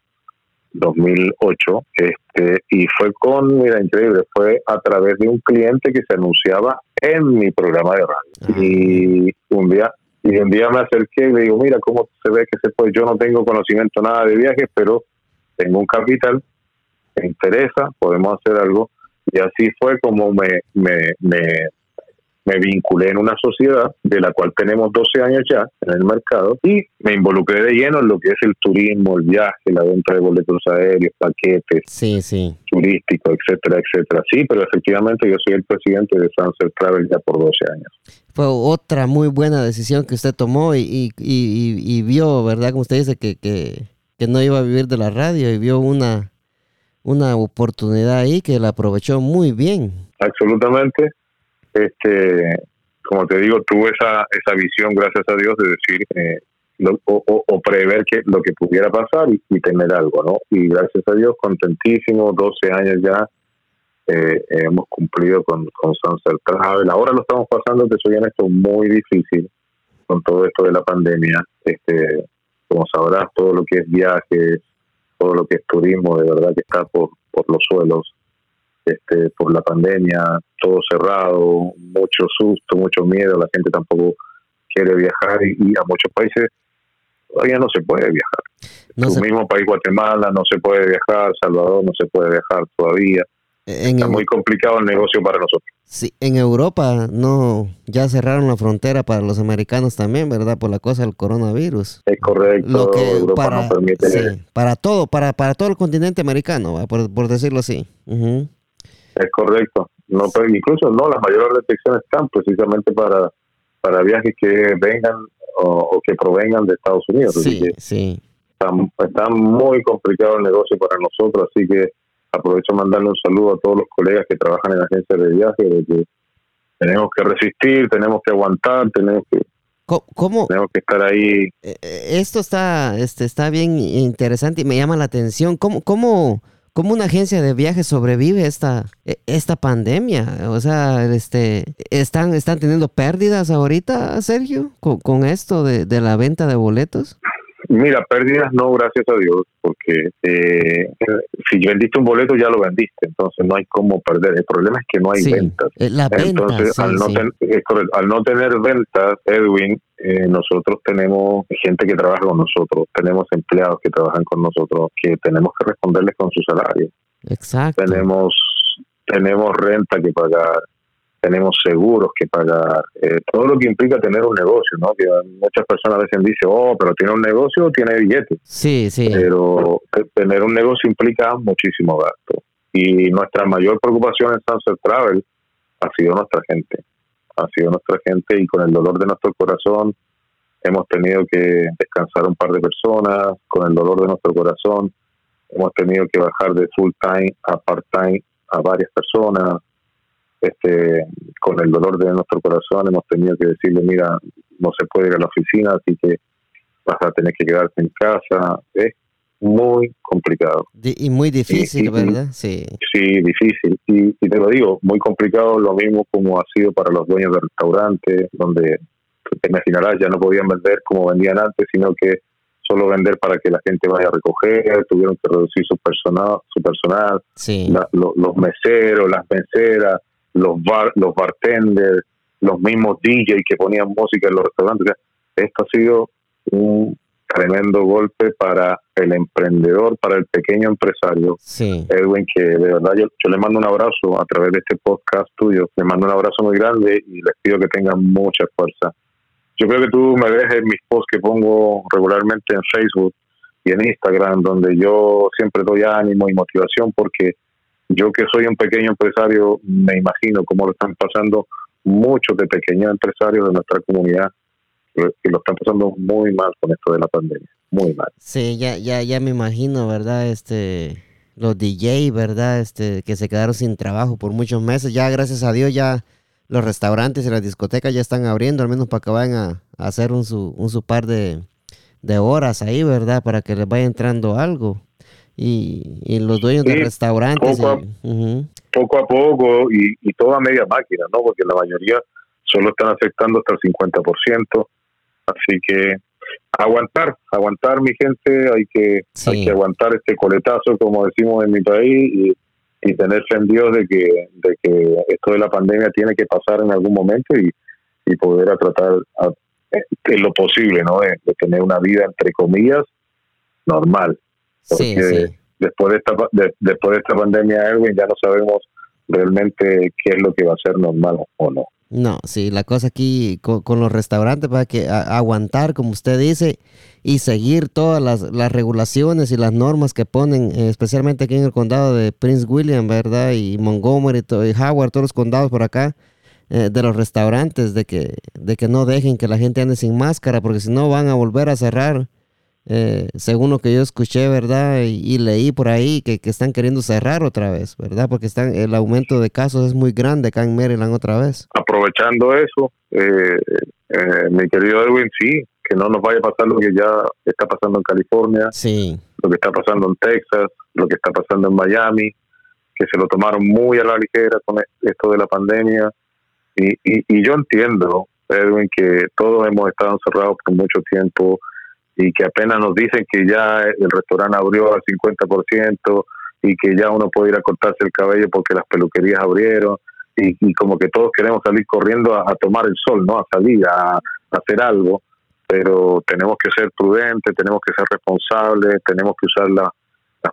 2008 este, y fue con, mira, increíble, fue a través de un cliente que se anunciaba en mi programa de radio. Y un día y un día me acerqué y le digo, mira cómo se ve que se puede, yo no tengo conocimiento nada de viajes, pero tengo un capital, me interesa, podemos hacer algo. Y así fue como me, me, me me vinculé en una sociedad de la cual tenemos 12 años ya en el mercado y me involucré de lleno en lo que es el turismo, el viaje, la venta de boletos aéreos, paquetes sí, sí. turísticos, etcétera, etcétera. Sí, pero efectivamente yo soy el presidente de Sunset Travel ya por 12 años. Fue otra muy buena decisión que usted tomó y, y, y, vio, ¿verdad? Como usted dice, que, que, que no iba a vivir de la radio y vio una, una oportunidad ahí que la aprovechó muy bien. Absolutamente este, como te digo, tuve esa, esa visión, gracias a Dios, de decir eh, o, prever que lo que pudiera pasar y, tener algo, ¿no? Y gracias a Dios, contentísimo, 12 años ya eh, hemos cumplido con, con Sunset. Ahora lo estamos pasando, te soy honesto, muy difícil con todo esto de la pandemia. Este, como sabrás, todo lo que es viajes, todo lo que es turismo, de verdad que está por, por los suelos este, por la pandemia, todo cerrado, mucho susto, mucho miedo, la gente tampoco quiere viajar y, a muchos países todavía no se puede viajar. No tu mismo país Guatemala no se puede viajar, Salvador no se puede viajar todavía. Está muy complicado el negocio para nosotros. Sí, en Europa no, ya cerraron la frontera para los americanos también, ¿verdad? Por la cosa del coronavirus. Es correcto. Lo que para, para todo, para, para todo el continente americano, por, por decirlo así. Es correcto. No, pero incluso no, las mayores restricciones están precisamente para, para viajes que vengan o, que provengan de Estados Unidos. Sí, sí. Está, muy complicado el negocio para nosotros, así que aprovecho mandarle un saludo a todos los colegas que trabajan en agencias de viaje, de que tenemos que resistir, tenemos que aguantar, tenemos que ¿Cómo? Tenemos que estar ahí. Eh, eh, esto está, este, está bien interesante y me llama la atención. ¿Cómo, cómo, ¿Cómo una agencia de viajes sobrevive esta, e, esta pandemia? O sea, este, ¿están, están teniendo pérdidas ahorita, Sergio, con, esto de, de, la venta de boletos? Mira, pérdidas no, gracias a Dios, porque eh, si vendiste un boleto ya lo vendiste, entonces no hay cómo perder. El problema es que no hay ventas. Eh, la entonces, al, no al no tener ventas, Edwin, eh, nosotros tenemos gente que trabaja con nosotros, tenemos empleados que trabajan con nosotros, que tenemos que responderles con su salario. Exacto. Tenemos tenemos renta que pagar, tenemos seguros que pagar, eh, todo lo que implica tener un negocio, ¿no? Que muchas personas a veces dicen, oh, pero tiene un negocio o tiene billetes. Sí, sí. Pero tener un negocio implica muchísimo gasto. Y nuestra mayor preocupación en Sunset Travel ha sido nuestra gente. Ha sido nuestra gente y con el dolor de nuestro corazón hemos tenido que descansar un par de personas, con el dolor de nuestro corazón hemos tenido que bajar de full time a part time a varias personas, este, con el dolor de nuestro corazón hemos tenido que decirle, mira, no se puede ir a la oficina, así que vas a tener que quedarte en casa. Es muy complicado. Y muy difícil, ¿verdad? Sí. Sí, difícil. Y, te lo digo, muy complicado, lo mismo como ha sido para los dueños de restaurantes, donde te imaginarás, ya no podían vender como vendían antes, sino que solo vender para que la gente vaya a recoger, tuvieron que reducir su personal, su personal los meseros, las meseras, los bar, los bartenders, los mismos DJ que ponían música en los restaurantes. esto ha sido un tremendo golpe para el emprendedor, para el pequeño empresario. Edwin, que de verdad yo, yo le mando un abrazo a través de este podcast tuyo, le mando un abrazo muy grande y les pido que tengan mucha fuerza. Yo creo que tú me ves en mis posts que pongo regularmente en Facebook y en Instagram, donde yo siempre doy ánimo y motivación porque yo que soy un pequeño empresario, me imagino cómo lo están pasando muchos de pequeños empresarios de nuestra comunidad que lo están pasando muy mal con esto de la pandemia, muy mal. Sí, ya, ya, ya me imagino, ¿verdad? Este, los DJ, ¿verdad? Este, que se quedaron sin trabajo por muchos meses. Ya, gracias a Dios, ya los restaurantes y las discotecas ya están abriendo, al menos para que vayan a, hacer un su, un su par de, de horas ahí, ¿verdad? Para que les vaya entrando algo. Y, los dueños de restaurantes. Poco, a, poco a poco y, y toda media máquina, ¿no? Porque la mayoría solo están afectando hasta el 50%. Así que aguantar, aguantar mi gente, hay que, hay que aguantar este coletazo, como decimos en mi país, y, y tener fe en Dios de que, de que esto de la pandemia tiene que pasar en algún momento y, y poder a tratar a, en lo posible, ¿no? De, tener una vida, entre comillas, normal. Porque después de esta después de esta pandemia, Erwin, ya no sabemos realmente qué es lo que va a ser normal o no. No, sí, la cosa aquí con, los restaurantes para que aguantar, como usted dice, y seguir todas las, regulaciones y las normas que ponen, eh, especialmente aquí en el condado de Prince William, ¿verdad? Y Montgomery y Howard, todos los condados por acá, eh, de los restaurantes, de que, de que no dejen que la gente ande sin máscara, porque si no van a volver a cerrar eh, según lo que yo escuché, ¿verdad? Y, leí por ahí que, están queriendo cerrar otra vez, ¿verdad? Porque están el aumento de casos es muy grande acá en Maryland otra vez. Aprovechando eso, eh, eh, mi querido Edwin, sí, que no nos vaya a pasar lo que ya está pasando en California, sí. lo que está pasando en Texas, lo que está pasando en Miami, que se lo tomaron muy a la ligera con esto de la pandemia. Y, y, y yo entiendo, Edwin, que todos hemos estado encerrados por mucho tiempo y que apenas nos dicen que ya el restaurante abrió al 50% y que ya uno puede ir a cortarse el cabello porque las peluquerías abrieron y, como que todos queremos salir corriendo a, tomar el sol, ¿no? A salir, a, hacer algo, pero tenemos que ser prudentes, tenemos que ser responsables, tenemos que usar las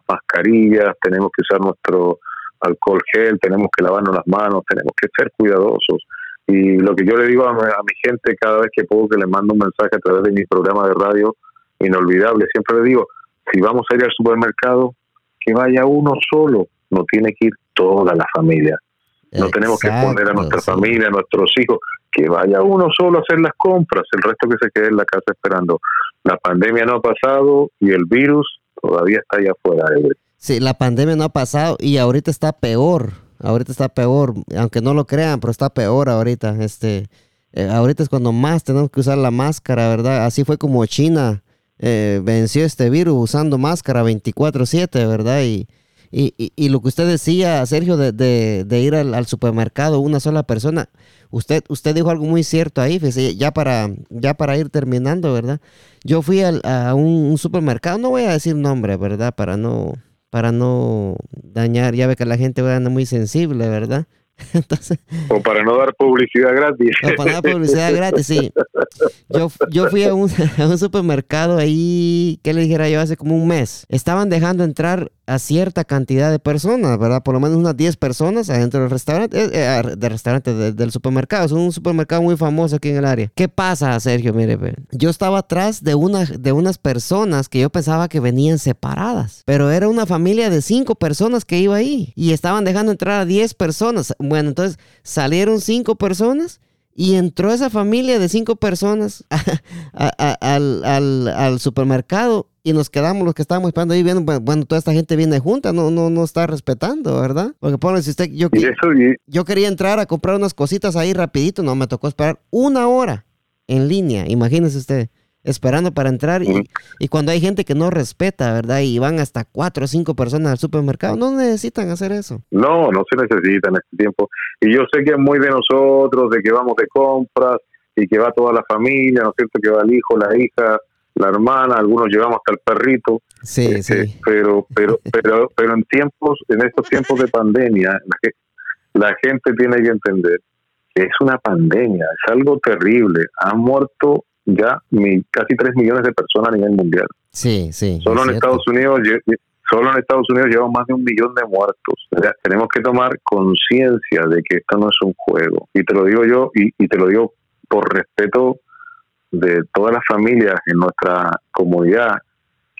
mascarillas, tenemos que usar nuestro alcohol gel, tenemos que lavarnos las manos, tenemos que ser cuidadosos. Y lo que yo le digo a, a mi gente cada vez que puedo que le mando un mensaje a través de mi programa de radio, inolvidable. Siempre le digo, si vamos a ir al supermercado, que vaya uno solo, no tiene que ir toda la familia. No tenemos que poner a nuestra familia, a nuestros hijos, que vaya uno solo a hacer las compras, el resto que se quede en la casa esperando. La pandemia no ha pasado y el virus todavía está allá afuera. Sí, la pandemia no ha pasado y ahorita está peor. Ahorita está peor, aunque no lo crean, pero está peor ahorita. Este, eh, ahorita es cuando más tenemos que usar la máscara, ¿verdad? Así fue como China eh, venció este virus usando máscara 24/7, ¿verdad? Y, y, y, lo que usted decía, Sergio, de, de, ir al, supermercado una sola persona, usted, usted dijo algo muy cierto ahí, ya para, ya para ir terminando, ¿verdad? Yo fui a un, supermercado, no voy a decir nombre, ¿verdad? Para no, para no dañar, ya ve que la gente anda muy sensible, ¿verdad? Entonces, o para no dar publicidad gratis. O para dar publicidad gratis, sí. Yo, yo fui a un, a un supermercado ahí, ¿qué le dijera yo? Hace como un mes. Estaban dejando entrar a cierta cantidad de personas, ¿verdad? Por lo menos unas 10 personas adentro del restaurante, eh, eh del restaurante, del supermercado. Es un supermercado muy famoso aquí en el área. ¿Qué pasa, Sergio? Mire, yo estaba atrás de, una, de unas personas que yo pensaba que venían separadas, pero era una familia de 5 personas que iba ahí y estaban dejando entrar a 10 personas. Bueno, entonces salieron 5 personas y entró esa familia de cinco personas al, al, supermercado y nos quedamos los que estábamos esperando ahí viendo, bueno, toda esta gente viene junta, no, no, no está respetando, ¿verdad? Porque pone, si usted, yo, yo quería entrar a comprar unas cositas ahí rapidito, no, me tocó esperar una hora en línea, imagínese usted esperando para entrar y, y, cuando hay gente que no respeta, ¿verdad? Y van hasta cuatro o cinco personas al supermercado, no necesitan hacer eso. No, no se necesita en este tiempo. Y yo sé que es muy de nosotros, de que vamos de compras y que va toda la familia, ¿no es cierto? Que va el hijo, la hija, la hermana, algunos llevamos hasta el perrito. Sí, este, sí. Pero, pero, pero, pero en tiempos, en estos tiempos de pandemia, la gente tiene que entender que es una pandemia, es algo terrible. Han muerto ya casi 3 millones de personas a nivel mundial. Sí, sí. Solo en Estados Unidos solo en Estados Unidos llevamos más de un millón de muertos. tenemos que tomar conciencia de que esto no es un juego. Y te lo digo yo y, te lo digo por respeto de todas las familias en nuestra comunidad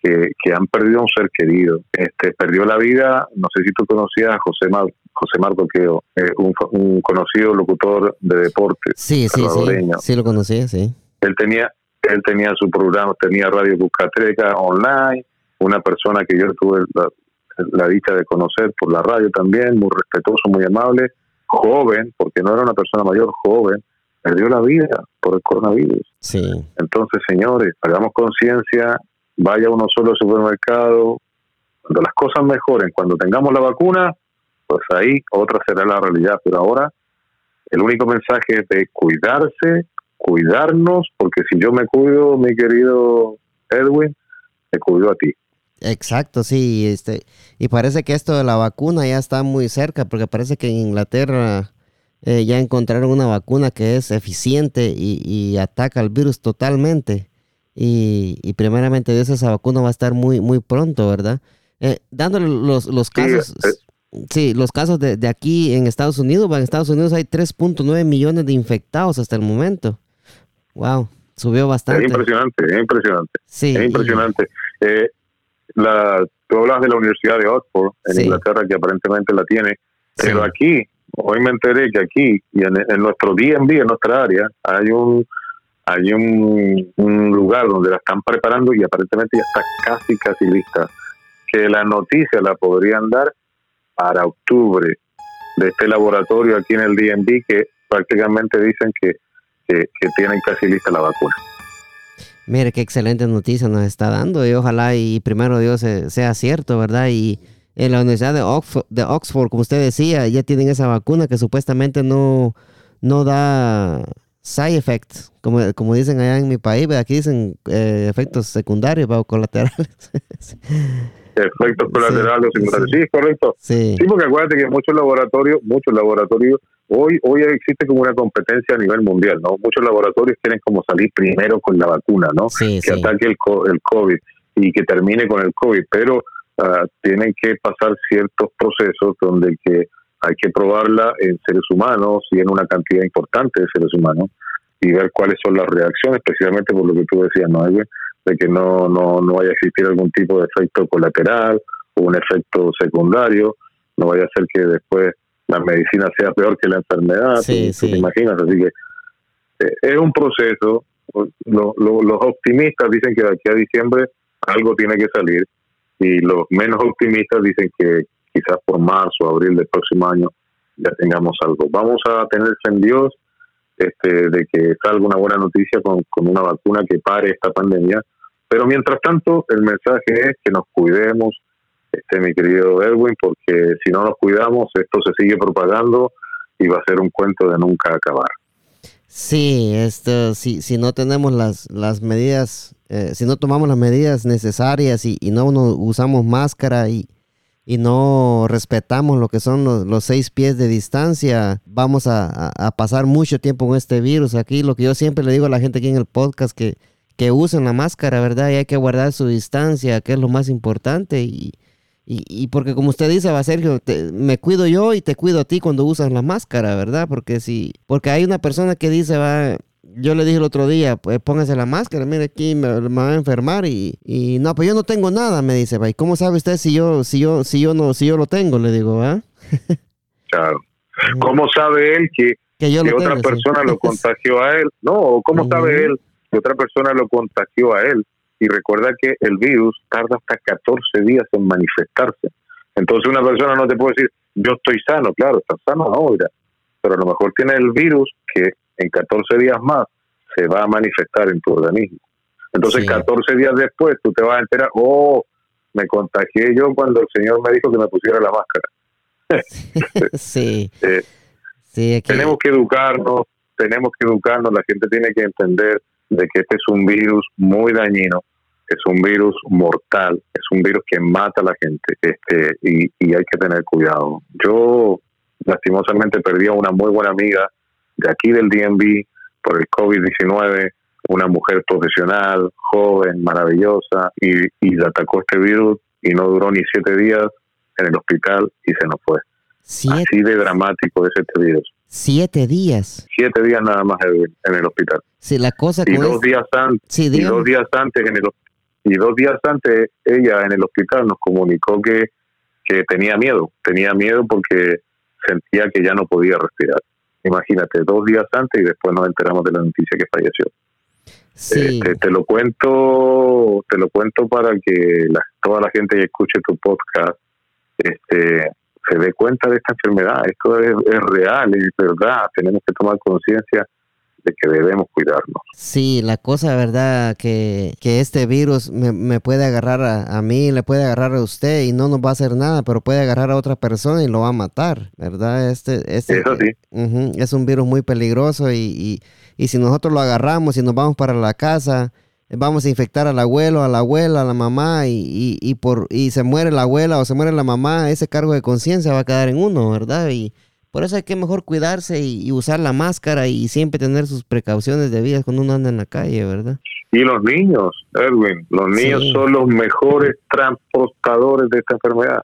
que, han perdido un ser querido. Este perdió la vida, no sé si tú conocías a José, Mar, José Marco Queo, eh, un, un, conocido locutor de deportes. Sí, sí, sí. Sí, lo conocía, sí. Él tenía, él tenía su programa, tenía Radio Buscatreca online, una persona que yo tuve la, dicha de conocer por la radio también, muy respetuoso, muy amable, joven, porque no era una persona mayor, joven, perdió la vida por el coronavirus. Sí. Entonces, señores, hagamos conciencia, vaya uno solo al supermercado, Cuando las cosas mejoren, cuando tengamos la vacuna, pues ahí otra será la realidad. Pero ahora el único mensaje es de cuidarse, cuidarnos, porque si yo me cuido, mi querido Edwin, me cuido a ti. Exacto, sí, este, y parece que esto de la vacuna ya está muy cerca, porque parece que en Inglaterra eh, ya encontraron una vacuna que es eficiente y, ataca al virus totalmente. Y, primeramente Dios, esa vacuna va a estar muy, muy pronto, ¿verdad? Eh, dándole los, los casos, sí, los casos de, de, aquí en Estados Unidos, en Estados Unidos hay 3.9 millones de infectados hasta el momento. Wow, subió bastante. Es impresionante, es impresionante. Sí. Es impresionante. Eh, la, tú hablas de la Universidad de Oxford en Inglaterra, que aparentemente la tiene, pero aquí, hoy me enteré que aquí, y en, nuestro DMV, en nuestra área, hay un hay un, un, lugar donde la están preparando y aparentemente ya está casi, casi lista. Que la noticia la podrían dar para octubre de este laboratorio aquí en el DMV que prácticamente dicen que, que tienen casi lista la vacuna. Mire, qué excelente noticia nos está dando y ojalá y primero Dios eh, sea cierto, ¿verdad? Y en la Universidad de Oxford, de Oxford, como usted decía, ya tienen esa vacuna que supuestamente no, no da side effects, como, como dicen allá en mi país, aquí dicen eh, efectos secundarios o colaterales. efectos colaterales sí. Sí, es correcto. Sí. sí. porque acuérdate que muchos laboratorios, muchos laboratorios hoy hoy existe como una competencia a nivel mundial, ¿no? Muchos laboratorios quieren como salir primero con la vacuna, ¿no? que ataque el, el COVID y que termine con el COVID, pero uh, tienen que pasar ciertos procesos donde que hay que probarla en seres humanos y en una cantidad importante de seres humanos y ver cuáles son las reacciones, especialmente por lo que tú decías, ¿no? De que no, no, no vaya a existir algún tipo de efecto colateral o un efecto secundario, no vaya a ser que después la medicina sea peor que la enfermedad, sí, te imaginas, así que eh, es un proceso, los optimistas dicen que de aquí a diciembre algo tiene que salir y los menos optimistas dicen que quizás por marzo o abril del próximo año ya tengamos algo. Vamos a tener en Dios este, de que salga una buena noticia con, con una vacuna que pare esta pandemia, pero mientras tanto el mensaje es que nos cuidemos, este, mi querido Edwin, porque si no nos cuidamos, esto se sigue propagando y va a ser un cuento de nunca acabar. Sí, esto, si, si no tenemos las, las medidas, eh, si no tomamos las medidas necesarias y, no usamos máscara y, y, no respetamos lo que son los, seis pies de distancia, vamos a, a, pasar mucho tiempo con este virus. Aquí lo que yo siempre le digo a la gente aquí en el podcast, que, que usen la máscara, ¿verdad? Y hay que guardar su distancia, que es lo más importante. Y, y, y, porque como usted dice, va Sergio, te, me cuido yo y te cuido a ti cuando usas la máscara, ¿verdad? Porque si, porque hay una persona que dice, va, yo le dije el otro día, pues póngase la máscara, mire aquí me, va a enfermar y, y, no, pues yo no tengo nada, me dice, va, ¿y cómo sabe usted si yo, si yo, si yo no, si yo lo tengo? Le digo, ¿va? claro. ¿Cómo sabe él que, que, otra persona lo contagió a él? No, ¿cómo sabe él que otra persona lo contagió a él? Y recuerda que el virus tarda hasta 14 días en manifestarse. Entonces una persona no te puede decir, yo estoy sano, claro, estás sano ahora, pero a lo mejor tiene el virus que en 14 días más se va a manifestar en tu organismo. Entonces 14 días después tú te vas a enterar, oh, me contagié yo cuando el Señor me dijo que me pusiera la máscara. sí. Eh, sí Tenemos que educarnos, tenemos que educarnos, la gente tiene que entender de que este es un virus muy dañino es un virus mortal, es un virus que mata a la gente este, y, hay que tener cuidado. Yo lastimosamente perdí a una muy buena amiga de aquí del DMV por el COVID-19, una mujer profesional, joven, maravillosa, y, y le atacó este virus y no duró ni siete días en el hospital y se nos fue. Así de dramático es este virus. Siete días. Siete días nada más en el hospital. Sí, la cosa y dos días antes, y dos días antes en el y dos días antes ella en el hospital nos comunicó que, que tenía miedo, tenía miedo porque sentía que ya no podía respirar. Imagínate, dos días antes y después nos enteramos de la noticia que falleció. Sí. Este, te lo cuento, te lo cuento para que toda la gente que escuche tu podcast este, se dé cuenta de esta enfermedad. Esto es, es real, es verdad. Tenemos que tomar conciencia de que debemos cuidarnos. Sí, la cosa, verdad, que, que este virus me, puede agarrar a, mí, le puede agarrar a usted y no nos va a hacer nada, pero puede agarrar a otra persona y lo va a matar, ¿verdad? Este, este Eso sí. es un virus muy peligroso y, y, y si nosotros lo agarramos y nos vamos para la casa, vamos a infectar al abuelo, a la abuela, a la mamá y, y, por, y se muere la abuela o se muere la mamá, ese cargo de conciencia va a quedar en uno, ¿verdad? Y por eso hay que mejor cuidarse y, usar la máscara y siempre tener sus precauciones debidas cuando uno anda en la calle, ¿verdad? Y los niños, Edwin, los niños son los mejores transportadores de esta enfermedad.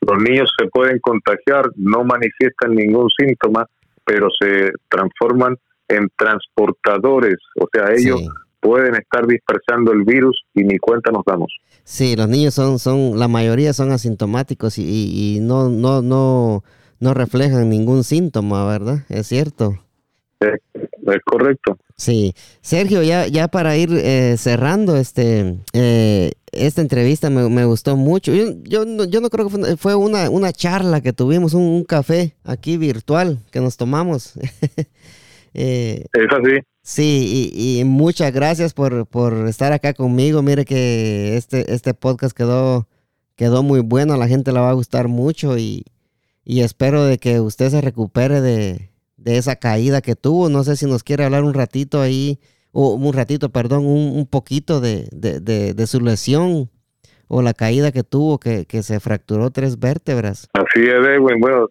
Los niños se pueden contagiar, no manifiestan ningún síntoma, pero se transforman en transportadores, o sea, ellos pueden estar dispersando el virus y ni cuenta nos damos. Sí, los niños son, son la mayoría son asintomáticos y, y, no, no, no, no reflejan ningún síntoma, ¿verdad? Es cierto. Es, correcto. Sí, Sergio, ya, ya para ir eh, cerrando este, eh, esta entrevista me, me, gustó mucho. Yo, yo, no, yo no creo que fue, una, una charla que tuvimos, un, café aquí virtual que nos tomamos. eh, es así. Sí, y, muchas gracias por, por, estar acá conmigo. Mire que este, este podcast quedó, quedó muy bueno, a la gente le va a gustar mucho y, y espero de que usted se recupere de, de, esa caída que tuvo. No sé si nos quiere hablar un ratito ahí, o un ratito, perdón, un, un poquito de, de, de, su lesión o la caída que tuvo, que, que se fracturó tres vértebras. Así es, Edwin. Bueno,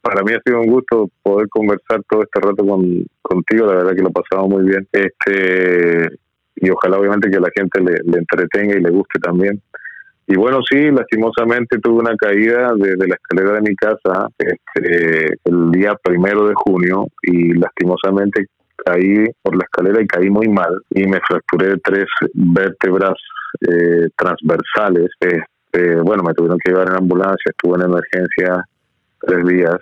para mí ha sido un gusto poder conversar todo este rato con, contigo, la verdad que lo pasamos muy bien. Este y ojalá obviamente que la gente le, entretenga y le guste también. Y bueno, sí, lastimosamente tuve una caída desde la escalera de mi casa este, el día primero de junio y lastimosamente caí por la escalera y caí muy mal y me fracturé tres vértebras eh, transversales. Este, bueno, me tuvieron que llevar en ambulancia, estuve en emergencia tres días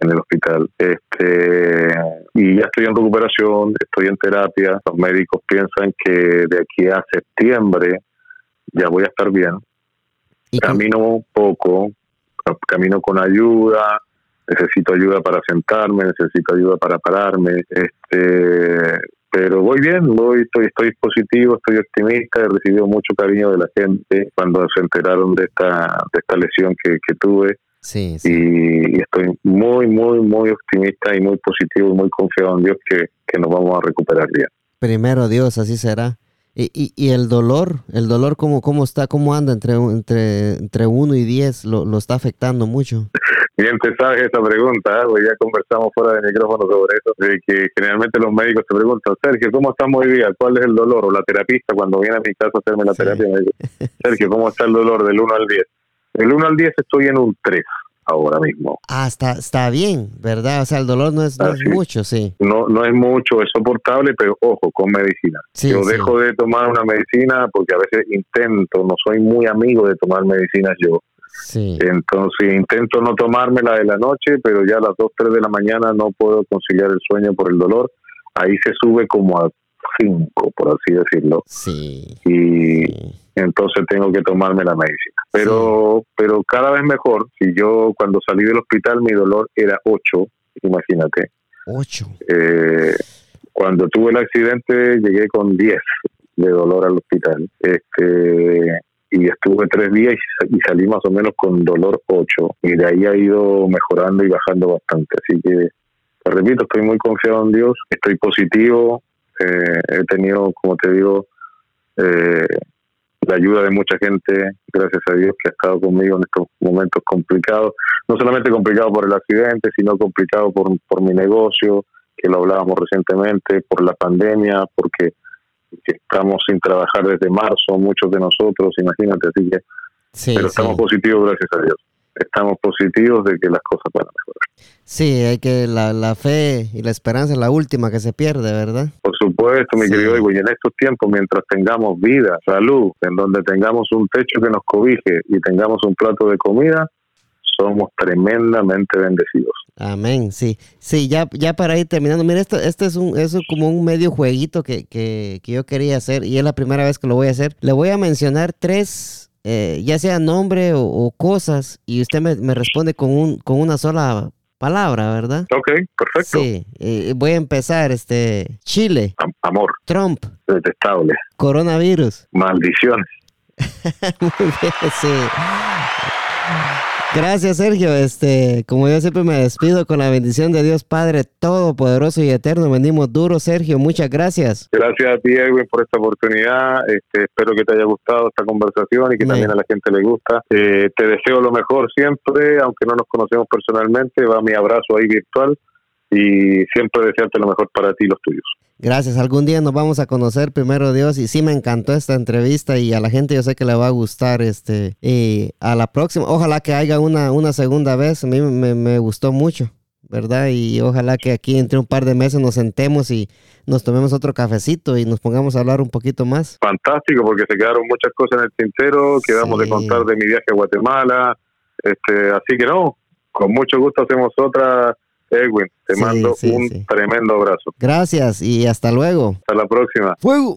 en el hospital. Este, y ya estoy en recuperación, estoy en terapia. Los médicos piensan que de aquí a septiembre ya voy a estar bien. Camino un poco, camino con ayuda, necesito ayuda para sentarme, necesito ayuda para pararme, este, pero voy bien, voy, estoy, estoy positivo, estoy optimista, he recibido mucho cariño de la gente cuando se enteraron de esta, de esta lesión que, que tuve. Sí, Y, estoy muy, muy, muy optimista y muy positivo y muy confiado en Dios que, nos vamos a recuperar bien. Primero Dios, así será. Y, y, y, el dolor, el dolor cómo, cómo está, cómo anda entre entre entre 1 y 10, lo, lo está afectando mucho. Bien te sabes esa pregunta, ¿eh? ya conversamos fuera de micrófono sobre eso, de que generalmente los médicos te preguntan, Sergio, ¿cómo estamos hoy día? ¿Cuál es el dolor? O la terapista cuando viene a mi casa a hacerme la terapia me dice, Sergio, ¿cómo está el dolor del 1 al 10? El 1 al 10 estoy en un 3 ahora mismo. Ah, está, está bien, ¿verdad? O sea, el dolor no es, mucho, sí. No, no es mucho, es soportable, pero ojo, con medicina. yo dejo de tomar una medicina porque a veces intento, no soy muy amigo de tomar medicinas yo. Sí. Entonces intento no tomármela de la noche, pero ya a las 2, 3 de la mañana no puedo conciliar el sueño por el dolor. Ahí se sube como a 5, por así decirlo. Sí. Y entonces tengo que tomarme la medicina. Pero, pero cada vez mejor. Si yo cuando salí del hospital mi dolor era 8, imagínate. 8. Eh, cuando tuve el accidente llegué con 10 de dolor al hospital. Este y estuve tres días y, salí más o menos con dolor 8 y de ahí ha ido mejorando y bajando bastante. Así que, te repito, estoy muy confiado en Dios, estoy positivo, eh, he tenido, como te digo, eh, la ayuda de mucha gente, gracias a Dios, que ha estado conmigo en estos momentos complicados, no solamente complicados por el accidente, sino complicados por, por mi negocio, que lo hablábamos recientemente, por la pandemia, porque estamos sin trabajar desde marzo, muchos de nosotros, imagínate, así que, pero estamos positivos, gracias a Dios estamos positivos de que las cosas van a mejorar. Sí, hay que la, la fe y la esperanza es la última que se pierde, ¿verdad? Por supuesto, mi querido y en estos tiempos, mientras tengamos vida, salud, en donde tengamos un techo que nos cobije y tengamos un plato de comida, somos tremendamente bendecidos. Amén, sí. Sí, ya, ya para ir terminando, mira, esto, esto es, un, es como un medio jueguito que, que, que yo quería hacer y es la primera vez que lo voy a hacer. Le voy a mencionar tres eh, ya sea nombre o, cosas, y usted me, responde con, un, con una sola palabra, ¿verdad? Ok, perfecto. Sí, eh, voy a empezar, este, Chile. amor. Trump. Detestable. Coronavirus. Maldiciones. Muy bien, sí. Gracias, Sergio. Este, como yo siempre me despido con la bendición de Dios Padre Todopoderoso y Eterno. Venimos duro, Sergio. Muchas gracias. Gracias a ti, Edwin, por esta oportunidad. Este, espero que te haya gustado esta conversación y que también a la gente le gusta. Eh, te deseo lo mejor siempre, aunque no nos conocemos personalmente. Va mi abrazo ahí virtual y siempre desearte lo mejor para ti y los tuyos. Gracias. Algún día nos vamos a conocer primero Dios y sí me encantó esta entrevista y a la gente yo sé que le va a gustar este y a la próxima. Ojalá que haya una, una segunda vez. A mí me, me gustó mucho, ¿verdad? Y ojalá que aquí entre un par de meses nos sentemos y nos tomemos otro cafecito y nos pongamos a hablar un poquito más. Fantástico, porque se quedaron muchas cosas en el tintero. Quedamos de contar de mi viaje a Guatemala. Este, así que no, con mucho gusto hacemos otra Edwin, te mando un tremendo abrazo. Gracias y hasta luego. Hasta la próxima. Fuego.